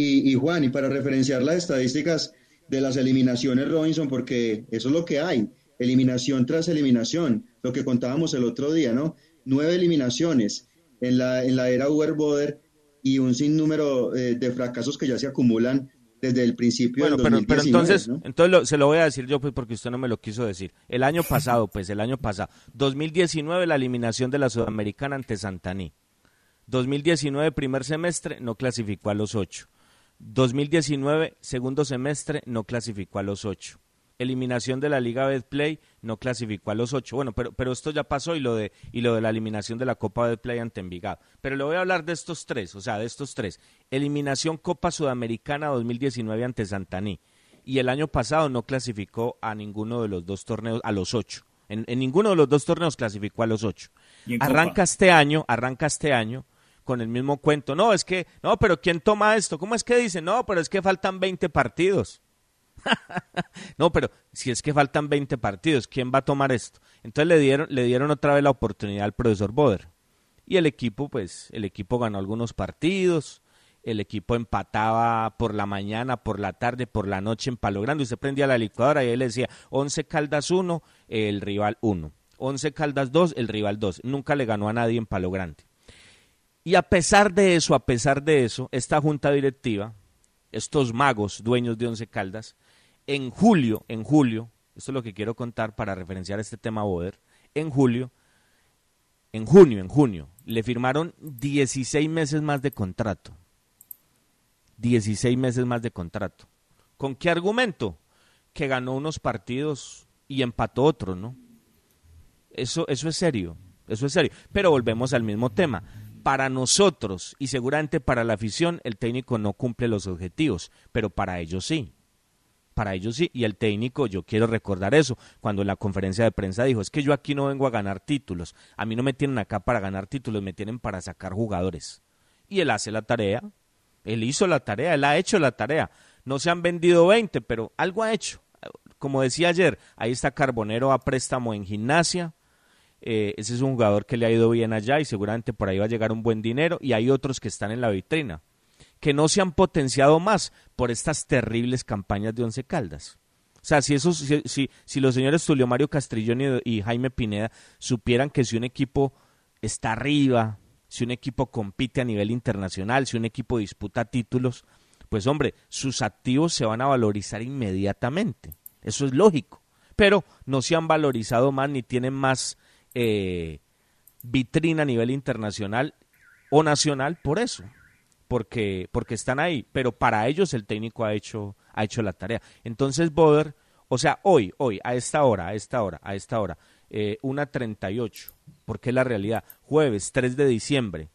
Y, Juan, y para referenciar las estadísticas de las eliminaciones, Robinson, porque eso es lo que hay, eliminación tras eliminación, lo que contábamos el otro día, ¿no? Nueve eliminaciones en la, en la era Uber Boder y un sinnúmero eh, de fracasos que ya se acumulan desde el principio bueno, del 2019, pero, entonces, entonces se lo voy a decir yo pues porque usted no me lo quiso decir. El año pasado, pues el año pasado, 2019 la eliminación de la Sudamericana ante Santaní. 2019, primer semestre, no clasificó a los ocho. 2019, segundo semestre, no clasificó a los ocho. Eliminación de la Liga Betplay, no clasificó a los ocho. Bueno, pero, pero esto ya pasó y lo, de, y lo de la eliminación de la Copa Betplay ante Envigado. Pero le voy a hablar de estos tres, o sea, de estos tres. Eliminación Copa Sudamericana 2019 ante Santaní. Y el año pasado no clasificó a ninguno de los dos torneos, a los ocho. En, en ninguno de los dos torneos clasificó a los ocho. Arranca Copa? este año, arranca este año con el mismo cuento. No, es que, no, pero ¿quién toma esto? ¿Cómo es que dice? No, pero es que faltan 20 partidos. no, pero si es que faltan 20 partidos, ¿quién va a tomar esto? Entonces le dieron, le dieron otra vez la oportunidad al profesor Boder. Y el equipo, pues, el equipo ganó algunos partidos, el equipo empataba por la mañana, por la tarde, por la noche en Palo Grande. Usted prendía la licuadora y él le decía 11 Caldas 1, el rival 1. 11 Caldas 2, el rival 2. Nunca le ganó a nadie en Palo Grande. Y a pesar de eso, a pesar de eso, esta junta directiva, estos magos dueños de Once Caldas, en julio, en julio, esto es lo que quiero contar para referenciar este tema Boder, en julio, en junio, en junio, le firmaron 16 meses más de contrato. 16 meses más de contrato. ¿Con qué argumento? Que ganó unos partidos y empató otros, ¿no? Eso, eso es serio, eso es serio. Pero volvemos al mismo tema para nosotros y seguramente para la afición el técnico no cumple los objetivos, pero para ellos sí. Para ellos sí, y el técnico, yo quiero recordar eso, cuando en la conferencia de prensa dijo, es que yo aquí no vengo a ganar títulos, a mí no me tienen acá para ganar títulos, me tienen para sacar jugadores. Y él hace la tarea, él hizo la tarea, él ha hecho la tarea. No se han vendido 20, pero algo ha hecho. Como decía ayer, ahí está Carbonero a préstamo en gimnasia, eh, ese es un jugador que le ha ido bien allá y seguramente por ahí va a llegar un buen dinero y hay otros que están en la vitrina que no se han potenciado más por estas terribles campañas de Once Caldas. O sea, si, esos, si, si, los señores Tulio Mario Castrillón y Jaime Pineda supieran que si un equipo está arriba, si un equipo compite a nivel internacional, si un equipo disputa títulos, pues hombre, sus activos se van a valorizar inmediatamente. Eso es lógico. Pero no se han valorizado más ni tienen más eh, vitrina a nivel internacional o nacional por eso, porque, porque están ahí, pero para ellos el técnico ha hecho, ha hecho la tarea. Entonces Boder, o sea, hoy, hoy, a esta hora, a esta hora, a esta hora, eh, una 38, porque es la realidad, jueves 3 de diciembre,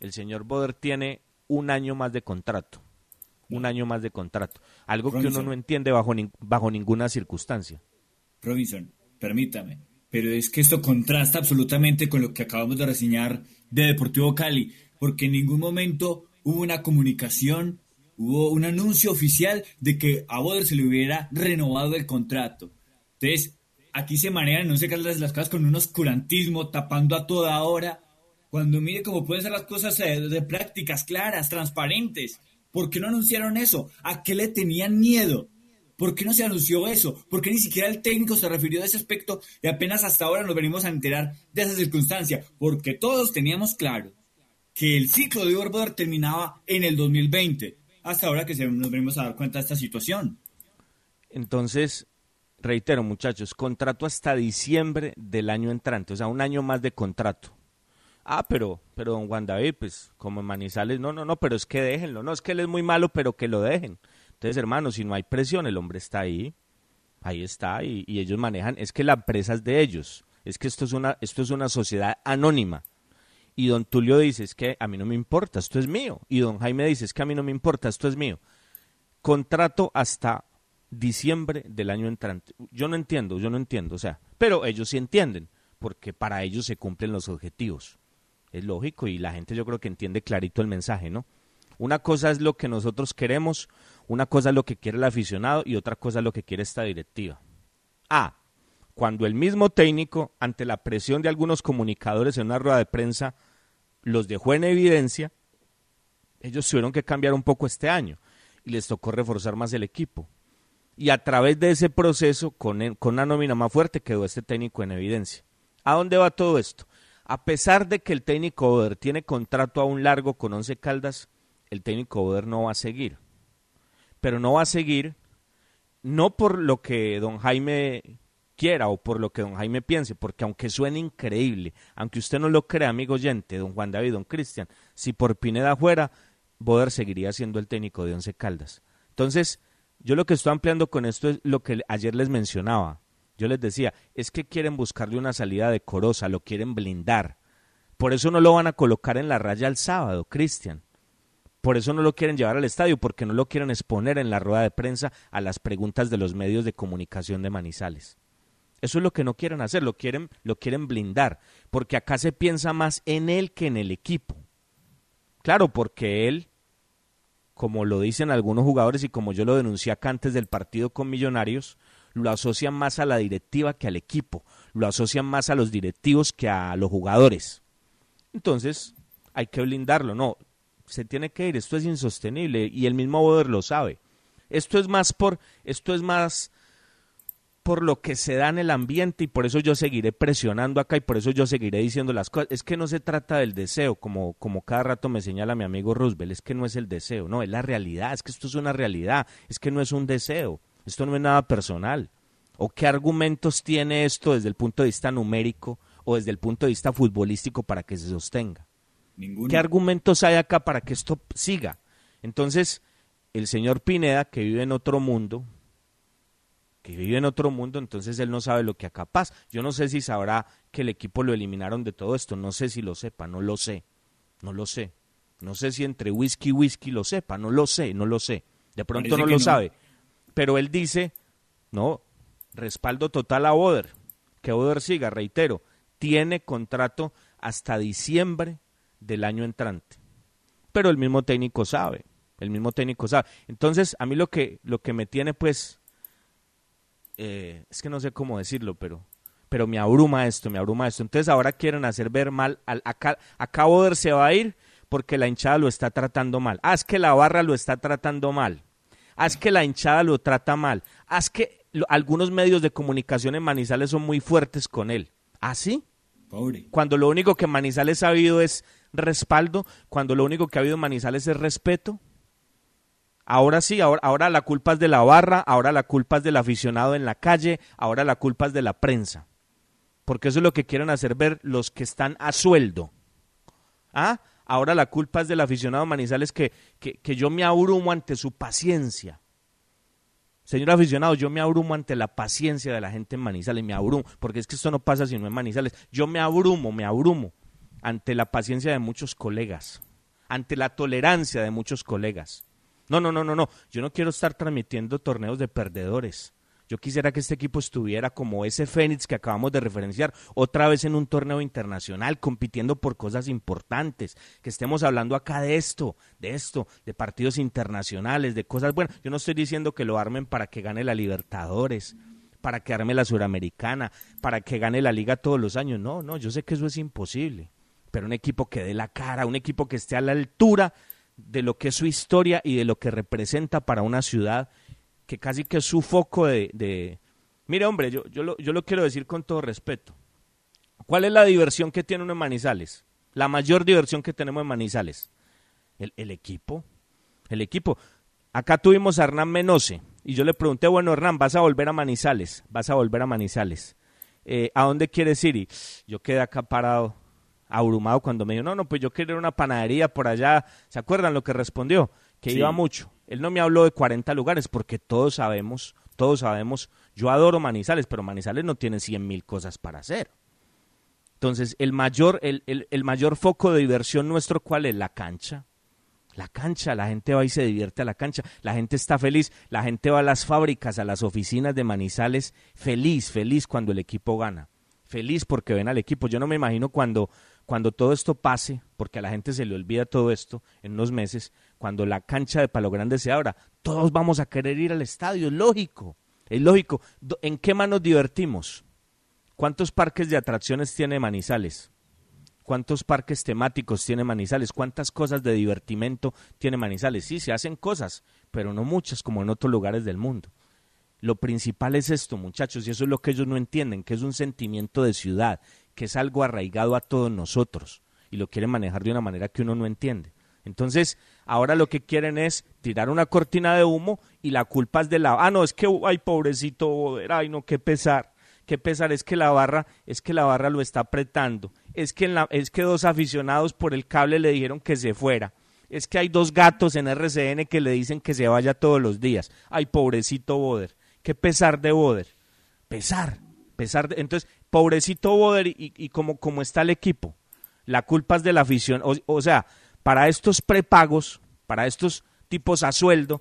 el señor Boder tiene un año más de contrato, un año más de contrato, algo Robinson. que uno no entiende bajo, ni, bajo ninguna circunstancia. Robinson, permítame, pero es que esto contrasta absolutamente con lo que acabamos de reseñar de Deportivo Cali, porque en ningún momento hubo una comunicación, hubo un anuncio oficial de que a Boder se le hubiera renovado el contrato. Entonces, aquí se manejan, no sé qué las cosas con un oscurantismo, tapando a toda hora, cuando mire cómo pueden ser las cosas de, de prácticas claras, transparentes. ¿Por qué no anunciaron eso? ¿A qué le tenían miedo? ¿Por qué no se anunció eso? ¿Por qué ni siquiera el técnico se refirió a ese aspecto y apenas hasta ahora nos venimos a enterar de esa circunstancia? Porque todos teníamos claro que el ciclo de Igor Boder terminaba en el 2020, hasta ahora que nos venimos a dar cuenta de esta situación. Entonces, reitero muchachos, contrato hasta diciembre del año entrante, o sea, un año más de contrato. Ah, pero, pero don Juan David, pues como en Manizales, no, no, no, pero es que déjenlo, no, es que él es muy malo, pero que lo dejen. Entonces, hermanos, si no hay presión, el hombre está ahí, ahí está, y, y, ellos manejan, es que la empresa es de ellos, es que esto es una, esto es una sociedad anónima. Y don Tulio dice, es que a mí no me importa, esto es mío. Y don Jaime dice, es que a mí no me importa, esto es mío. Contrato hasta diciembre del año entrante. Yo no entiendo, yo no entiendo, o sea, pero ellos sí entienden, porque para ellos se cumplen los objetivos. Es lógico y la gente yo creo que entiende clarito el mensaje, ¿no? Una cosa es lo que nosotros queremos, una cosa es lo que quiere el aficionado y otra cosa es lo que quiere esta directiva. Ah, cuando el mismo técnico, ante la presión de algunos comunicadores en una rueda de prensa, los dejó en evidencia, ellos tuvieron que cambiar un poco este año y les tocó reforzar más el equipo. Y a través de ese proceso, con, con una nómina más fuerte, quedó este técnico en evidencia. ¿A dónde va todo esto? A pesar de que el técnico Oder tiene contrato aún largo con Once Caldas, el técnico Oder no va a seguir. Pero no va a seguir no por lo que don Jaime quiera o por lo que don Jaime piense, porque aunque suene increíble, aunque usted no lo crea, amigo oyente, don Juan David, don Cristian, si por Pineda fuera, Boder seguiría siendo el técnico de Once Caldas. Entonces, yo lo que estoy ampliando con esto es lo que ayer les mencionaba. Yo les decía, es que quieren buscarle una salida decorosa, lo quieren blindar. Por eso no lo van a colocar en la raya el sábado, Cristian. Por eso no lo quieren llevar al estadio, porque no lo quieren exponer en la rueda de prensa a las preguntas de los medios de comunicación de Manizales. Eso es lo que no quieren hacer, lo quieren, lo quieren blindar, porque acá se piensa más en él que en el equipo. Claro, porque él, como lo dicen algunos jugadores y como yo lo denuncié acá antes del partido con Millonarios, lo asocian más a la directiva que al equipo, lo asocian más a los directivos que a los jugadores. Entonces, hay que blindarlo, no, se tiene que ir, esto es insostenible y el mismo Boder lo sabe. Esto es más por, esto es más por lo que se da en el ambiente y por eso yo seguiré presionando acá y por eso yo seguiré diciendo las cosas. Es que no se trata del deseo, como, como cada rato me señala mi amigo Roosevelt, es que no es el deseo, no, es la realidad, es que esto es una realidad, es que no es un deseo, esto no es nada personal. ¿O qué argumentos tiene esto desde el punto de vista numérico o desde el punto de vista futbolístico para que se sostenga? ¿Qué argumentos hay acá para que esto siga? Entonces, el señor Pineda, que vive en otro mundo, que vive en otro mundo, entonces él no sabe lo que acá pasa. Yo no sé si sabrá que el equipo lo eliminaron de todo esto, no sé si lo sepa, no lo sé, no lo sé. No sé si entre whisky y whisky lo sepa, no lo sé, no lo sé. De pronto no lo sabe. Pero él dice, no, respaldo total a Oder, que Oder siga, reitero, tiene contrato hasta diciembre del año entrante. Pero el mismo técnico sabe, el mismo técnico sabe. Entonces, a mí lo que, lo que me tiene pues eh, es que no sé cómo decirlo, pero, pero me abruma esto, me abruma esto. Entonces ahora quieren hacer ver mal, al, acá, acá Boder se va a ir porque la hinchada lo está tratando mal. Haz que la barra lo está tratando mal. Haz que la hinchada lo trata mal. Haz que algunos medios de comunicación en Manizales son muy fuertes con él. ¿Así? ¿Ah, cuando lo único que Manizales ha habido es respaldo, cuando lo único que ha habido en Manizales es respeto. Ahora sí, ahora, ahora la culpa es de la barra, ahora la culpa es del aficionado en la calle, ahora la culpa es de la prensa. Porque eso es lo que quieren hacer ver los que están a sueldo. ¿Ah? Ahora la culpa es del aficionado Manizales que, que, que yo me abrumo ante su paciencia. Señor aficionado, yo me abrumo ante la paciencia de la gente en Manizales, me abrumo, porque es que esto no pasa si no en Manizales. Yo me abrumo, me abrumo ante la paciencia de muchos colegas, ante la tolerancia de muchos colegas. No, no, no, no, no. Yo no quiero estar transmitiendo torneos de perdedores. Yo quisiera que este equipo estuviera como ese Fénix que acabamos de referenciar, otra vez en un torneo internacional, compitiendo por cosas importantes, que estemos hablando acá de esto, de esto, de partidos internacionales, de cosas buenas. Yo no estoy diciendo que lo armen para que gane la Libertadores, para que arme la Suramericana, para que gane la Liga todos los años. No, no, yo sé que eso es imposible. Pero un equipo que dé la cara, un equipo que esté a la altura de lo que es su historia y de lo que representa para una ciudad que casi que es su foco de... Mire, hombre, yo, yo, lo, yo lo quiero decir con todo respeto. ¿Cuál es la diversión que tiene uno en Manizales? La mayor diversión que tenemos en Manizales. El, el equipo. El equipo. Acá tuvimos a Hernán Menose y yo le pregunté, bueno, Hernán, vas a volver a Manizales, vas a volver a Manizales. Eh, ¿A dónde quieres ir? Y yo quedé acá parado abrumado cuando me dijo, no, no, pues yo quiero ir a una panadería por allá. ¿Se acuerdan lo que respondió? Que iba mucho. Él no me habló de 40 lugares porque todos sabemos, todos sabemos, yo adoro Manizales, pero Manizales no tiene 100 mil cosas para hacer. Entonces, el mayor, el, el, el mayor foco de diversión nuestro, ¿cuál es? La cancha. La cancha, la gente va y se divierte a la cancha, la gente está feliz, la gente va a las fábricas, a las oficinas de Manizales, feliz, feliz cuando el equipo gana, feliz porque ven al equipo. Yo no me imagino cuando cuando todo esto pase, porque a la gente se le olvida todo esto en unos meses, cuando la cancha de Palo Grande se abra, todos vamos a querer ir al estadio, es lógico, es lógico. ¿En qué más nos divertimos? ¿Cuántos parques de atracciones tiene Manizales? ¿Cuántos parques temáticos tiene Manizales? ¿Cuántas cosas de divertimento tiene Manizales? Sí, se hacen cosas, pero no muchas como en otros lugares del mundo. Lo principal es esto, muchachos, y eso es lo que ellos no entienden, que es un sentimiento de ciudad, que es algo arraigado a todos nosotros y lo quieren manejar de una manera que uno no entiende. Entonces, ahora lo que quieren es tirar una cortina de humo y la culpa es de la... Ah, no, es que, ay, pobrecito, ay, no, qué pesar, qué pesar es que la barra, es que la barra lo está apretando, es que, en la, es que dos aficionados por el cable le dijeron que se fuera, es que hay dos gatos en RCN que le dicen que se vaya todos los días. Ay, pobrecito Boder, qué pesar de Boder, pesar, pesar de, entonces, pobrecito Boder y, y como, como está el equipo, la culpa es de la afición, o, o sea, para estos prepagos, para estos tipos a sueldo,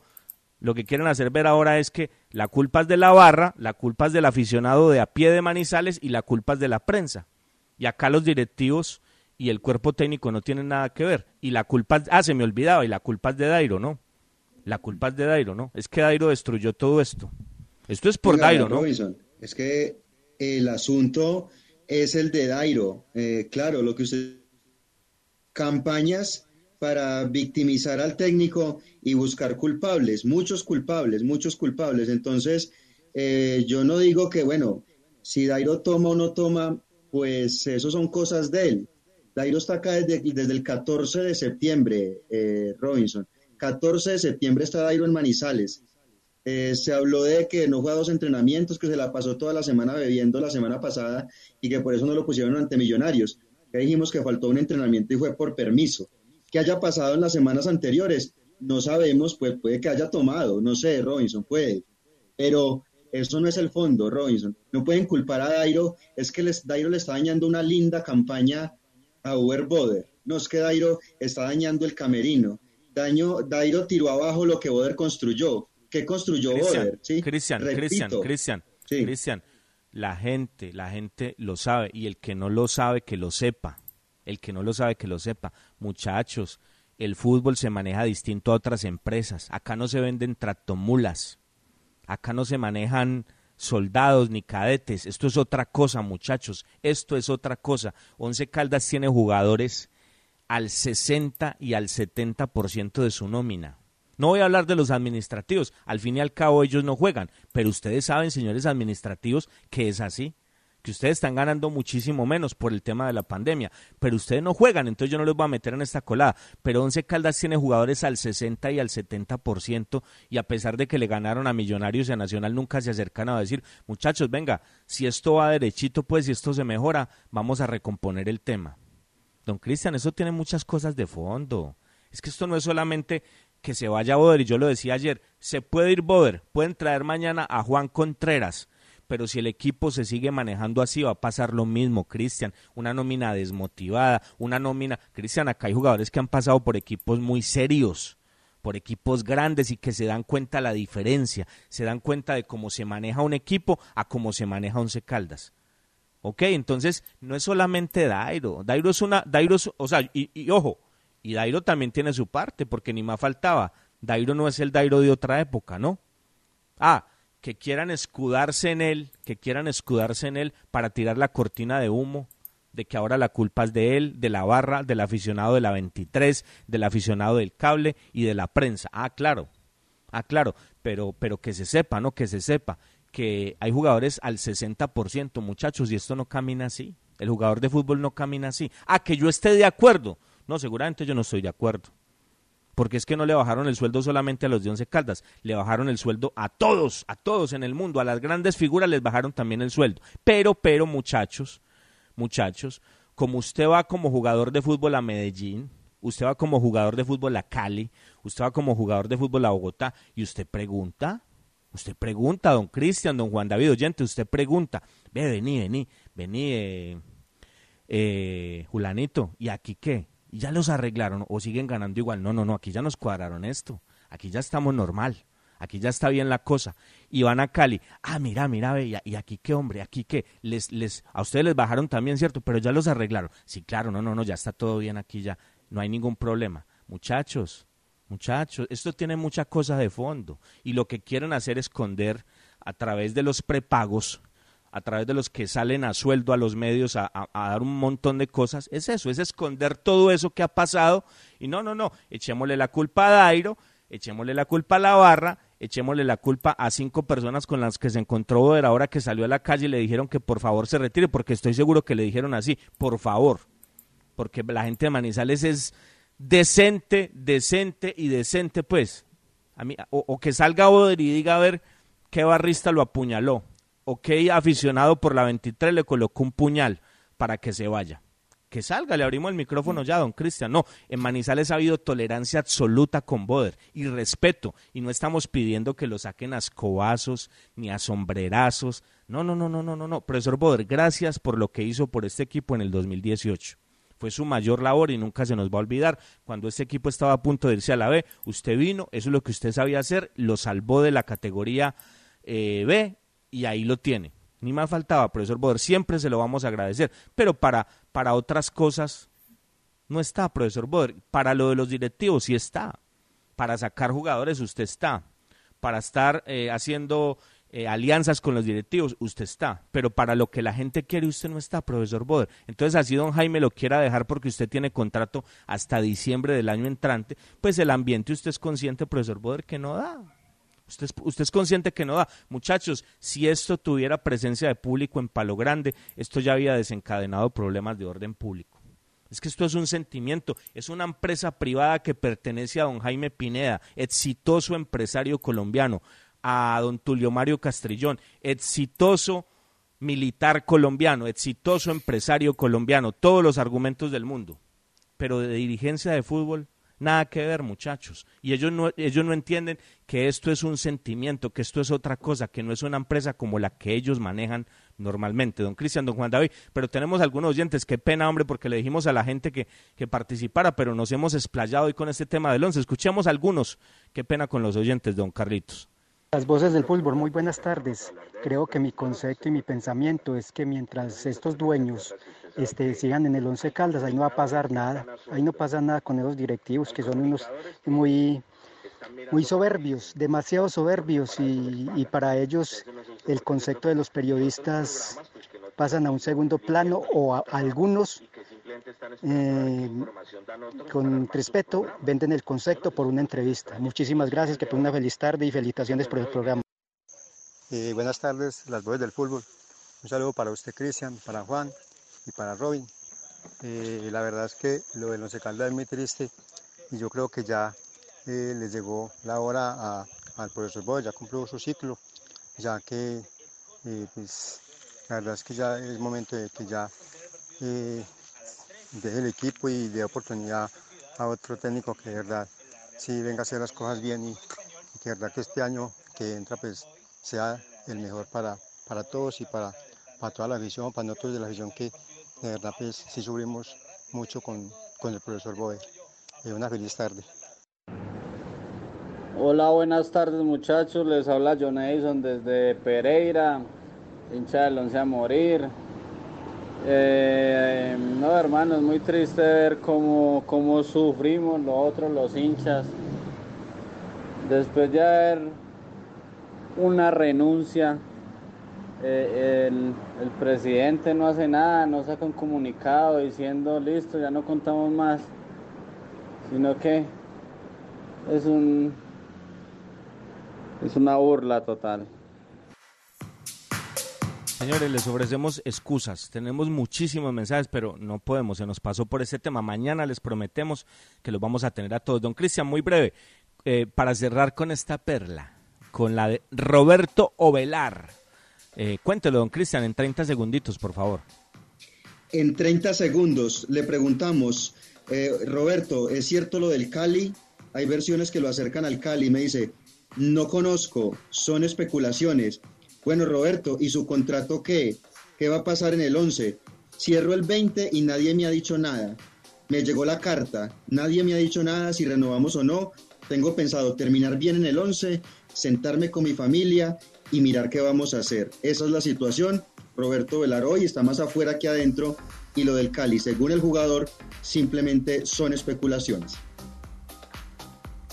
lo que quieren hacer ver ahora es que la culpa es de la barra, la culpa es del aficionado de a pie de Manizales y la culpa es de la prensa. Y acá los directivos y el cuerpo técnico no tienen nada que ver. Y la culpa, es, ah, se me olvidaba, y la culpa es de Dairo, ¿no? La culpa es de Dairo, ¿no? Es que Dairo destruyó todo esto. Esto es por Dairo, ¿no? Robinson, es que el asunto es el de Dairo. Eh, claro, lo que usted... Campañas para victimizar al técnico y buscar culpables, muchos culpables, muchos culpables. Entonces, eh, yo no digo que, bueno, si Dairo toma o no toma, pues eso son cosas de él. Dairo está acá desde, el 14 de septiembre, eh, Robinson. 14 de septiembre está Dairo en Manizales. Eh, se habló de que no fue a dos entrenamientos, que se la pasó toda la semana bebiendo la semana pasada y que por eso no lo pusieron ante Millonarios. Ya dijimos que faltó un entrenamiento y fue por permiso. ¿Qué haya pasado en las semanas anteriores? No sabemos, pues puede que haya tomado, no sé, Robinson, puede. Pero eso no es el fondo, Robinson. No pueden culpar a Dairo, es que les, Dairo le está dañando una linda campaña a Uber Boder. No es que Dairo está dañando el camerino. Daño, Dairo tiró abajo lo que Boder construyó. ¿Qué construyó. Cristian. Cristian, Cristian, Sí. Cristian, la gente, la gente lo sabe y el que no lo sabe que lo sepa. El que no lo sabe que lo sepa. Muchachos, el fútbol se maneja distinto a otras empresas. Acá no se venden tractomulas. Acá no se manejan soldados ni cadetes. Esto es otra cosa, muchachos. Esto es otra cosa. Once Caldas tiene jugadores al 60 y al 70% de su nómina. No voy a hablar de los administrativos, al fin y al cabo ellos no juegan, pero ustedes saben, señores administrativos, que es así, que ustedes están ganando muchísimo menos por el tema de la pandemia, pero ustedes no juegan, entonces yo no los voy a meter en esta colada, pero Once Caldas tiene jugadores al 60 y al 70% y a pesar de que le ganaron a Millonarios y a Nacional nunca se acercan a decir, muchachos, venga, si esto va derechito, pues si esto se mejora, vamos a recomponer el tema. Don Cristian, eso tiene muchas cosas de fondo. Es que esto no es solamente que se vaya Boder, y yo lo decía ayer, se puede ir Boder, pueden traer mañana a Juan Contreras, pero si el equipo se sigue manejando así va a pasar lo mismo, Cristian, una nómina desmotivada, una nómina, Cristian, acá hay jugadores que han pasado por equipos muy serios, por equipos grandes y que se dan cuenta la diferencia, se dan cuenta de cómo se maneja un equipo a cómo se maneja Once Caldas. Ok, entonces no es solamente Dairo, Dairo es una, Dairo es- o sea, y, y ojo, y Dairo también tiene su parte, porque ni más faltaba, Dairo no es el Dairo de otra época, ¿no? Ah, que quieran escudarse en él, que quieran escudarse en él para tirar la cortina de humo, de que ahora la culpa es de él, de la barra, del aficionado de la 23, del aficionado del cable y de la prensa. Ah, claro, ah, claro, pero, pero que se sepa, ¿no? Que se sepa que hay jugadores al 60%, muchachos, y esto no camina así. El jugador de fútbol no camina así. Ah, que yo esté de acuerdo. No, seguramente yo no estoy de acuerdo. Porque es que no le bajaron el sueldo solamente a los de Once Caldas, le bajaron el sueldo a todos, a todos en el mundo, a las grandes figuras les bajaron también el sueldo. Pero, pero, muchachos, muchachos, como usted va como jugador de fútbol a Medellín, usted va como jugador de fútbol a Cali, usted va como jugador de fútbol a Bogotá, y usted pregunta, usted pregunta, don Cristian, don Juan David Oyente, usted pregunta, ve, vení, vení, vení, eh, eh, Julanito, ¿y aquí qué? ¿Y ya los arreglaron o siguen ganando igual? No, no, no, aquí ya nos cuadraron esto, aquí ya estamos normal, aquí ya está bien la cosa. Y van a Cali, ah, mira, mira, y, y aquí qué, hombre, aquí qué, les, les, a ustedes les bajaron también, ¿cierto? Pero ya los arreglaron. Sí, claro, no, no, no, ya está todo bien aquí ya, no hay ningún problema. Muchachos, muchachos, esto tiene mucha cosa de fondo y lo que quieren hacer es esconder a través de los prepagos a través de los que salen a sueldo a los medios a, dar un montón de cosas, es eso, es esconder todo eso que ha pasado. Y no, no, no, echémosle la culpa a Dairo, echémosle la culpa a la barra, echémosle la culpa a cinco personas con las que se encontró Boder ahora que salió a la calle y le dijeron que por favor se retire, porque estoy seguro que le dijeron así, por favor, porque la gente de Manizales es decente, decente y decente, pues. A mí, o, o que salga Boder y diga a ver qué barrista lo apuñaló o qué aficionado por la 23 le colocó un puñal para que se vaya? Que salga, le abrimos el micrófono ya, don Cristian. No, en Manizales ha habido tolerancia absoluta con Boder y respeto. Y no estamos pidiendo que lo saquen a escobazos ni a sombrerazos. No, no, no, no, no, no, no. Profesor Boder, gracias por lo que hizo por este equipo en el 2018 fue su mayor labor y nunca se nos va a olvidar. Cuando este equipo estaba a punto de irse a la B, usted vino, eso es lo que usted sabía hacer, lo salvó de la categoría eh, B y ahí lo tiene. Ni más faltaba, profesor Boder, siempre se lo vamos a agradecer. Pero para, para otras cosas no está, profesor Boder. Para lo de los directivos sí está. Para sacar jugadores usted está. Para estar eh, haciendo eh, alianzas con los directivos, usted está, pero para lo que la gente quiere usted no está, profesor Boder. Entonces, así don Jaime lo quiera dejar porque usted tiene contrato hasta diciembre del año entrante, pues el ambiente usted es consciente, profesor Boder, que no da. Usted es, usted es consciente que no da. Muchachos, si esto tuviera presencia de público en Palo Grande, esto ya había desencadenado problemas de orden público. Es que esto es un sentimiento, es una empresa privada que pertenece a don Jaime Pineda, exitoso empresario colombiano a don Tulio Mario Castrillón, exitoso militar colombiano, exitoso empresario colombiano, todos los argumentos del mundo. Pero de dirigencia de fútbol, nada que ver, muchachos. Y ellos no, ellos no entienden que esto es un sentimiento, que esto es otra cosa, que no es una empresa como la que ellos manejan normalmente. Don Cristian, don Juan David, pero tenemos algunos oyentes, qué pena, hombre, porque le dijimos a la gente que, que participara, pero nos hemos explayado hoy con este tema del once. Escuchemos algunos, qué pena con los oyentes, don Carlitos. Las voces del fútbol, muy buenas tardes. Creo que mi concepto y mi pensamiento es que mientras estos dueños este, sigan en el Once Caldas, ahí no va a pasar nada. Ahí no pasa nada con esos directivos que son unos muy, muy soberbios, demasiado soberbios y, para ellos el concepto de los periodistas pasan a un segundo plano o a algunos eh, con respeto venden el concepto por una entrevista. Muchísimas gracias, que por una feliz tarde y felicitaciones por el programa. Eh, buenas tardes, las voces del fútbol. Un saludo para usted, Cristian, para Juan y para Robin. Eh, la verdad es que lo de Once Caldas es muy triste y yo creo que ya eh, les llegó la hora al profesor Boy, ya cumplió su ciclo, ya que pues, la verdad es que ya es momento de que ya deje el equipo y dé oportunidad a otro técnico que de verdad sí venga a hacer las cosas bien y, que de verdad que este año que entra pues sea el mejor para, para todos y para, para toda la afición, para nosotros de la afición que de verdad pues sí sufrimos mucho con, con el profesor Boe. Eh, una feliz tarde. Hola, buenas tardes muchachos, les habla John Edison desde Pereira, hincha del once a morir. Eh, no, hermano, es muy triste ver cómo, cómo sufrimos nosotros los hinchas. Después de haber una renuncia, eh, el, presidente no hace nada, no saca un comunicado diciendo listo, ya no contamos más, sino que es un es una burla total. Señores, les ofrecemos excusas. Tenemos muchísimos mensajes, pero no podemos. Se nos pasó por ese tema. Mañana les prometemos que los vamos a tener a todos. Don Cristian, muy breve, eh, para cerrar con esta perla, con la de Roberto Ovelar. Eh, cuéntelo, don Cristian, en 30 segunditos, por favor. En 30 segundos le preguntamos, eh, Roberto, ¿es cierto lo del Cali? Hay versiones que lo acercan al Cali. Me dice, no conozco, son especulaciones. Bueno, Roberto, ¿y su contrato qué? ¿Qué va a pasar en el 11? Cierro el 20 y nadie me ha dicho nada. Me llegó la carta, nadie me ha dicho nada si renovamos o no. Tengo pensado terminar bien en el 11, sentarme con mi familia y mirar qué vamos a hacer. Esa es la situación. Roberto Velar hoy está más afuera que adentro y lo del Cali, según el jugador, simplemente son especulaciones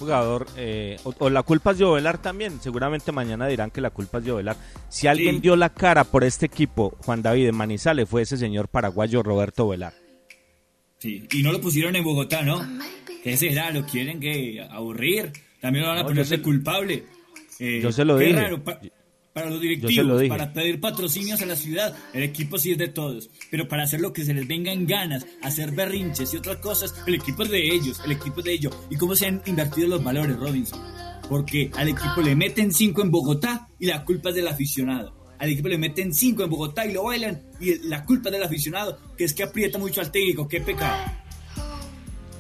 jugador, eh, o, la culpa es de Ovelar también, seguramente mañana dirán que la culpa es de Ovelar. Si alguien dio la cara por este equipo, Juan David de Manizales, fue ese señor paraguayo Roberto Ovelar. Sí, y no lo pusieron en Bogotá, ¿no? ¿Qué será? ¿Lo quieren que aburrir? También lo van a ponerse culpable. Eh, yo se lo dije. Raro, para los directivos, para pedir patrocinios a la ciudad, el equipo sí es de todos, pero para hacer lo que se les venga en ganas, hacer berrinches y otras cosas, el equipo es de ellos, el equipo es de ellos. ¿Y cómo se han invertido los valores, Robinson? Porque al equipo le meten cinco en Bogotá y la culpa es del aficionado. al equipo le meten cinco en Bogotá y lo bailan y la culpa es del aficionado, que es que aprieta mucho al técnico, qué pecado.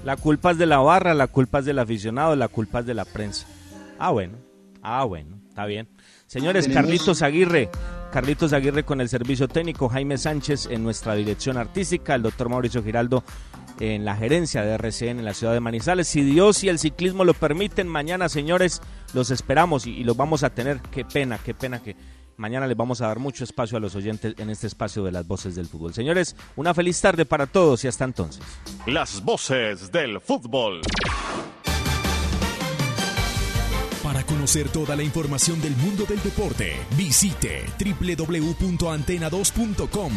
La culpa es de la barra, la culpa es del aficionado, la culpa es de la prensa. Ah, bueno, ah, bueno, está bien. Señores, Carlitos Aguirre, Carlitos Aguirre con el servicio técnico, Jaime Sánchez en nuestra dirección artística, el doctor Mauricio Giraldo en la gerencia de RCN en la ciudad de Manizales. Si Dios y el ciclismo lo permiten, mañana, señores, los esperamos y, y los vamos a tener. Qué pena, qué pena que mañana les vamos a dar mucho espacio a los oyentes en este espacio de las voces del fútbol. Señores, una feliz tarde para todos y hasta entonces. Las voces del fútbol. Para conocer toda la información del mundo del deporte, visite www.antena2.com.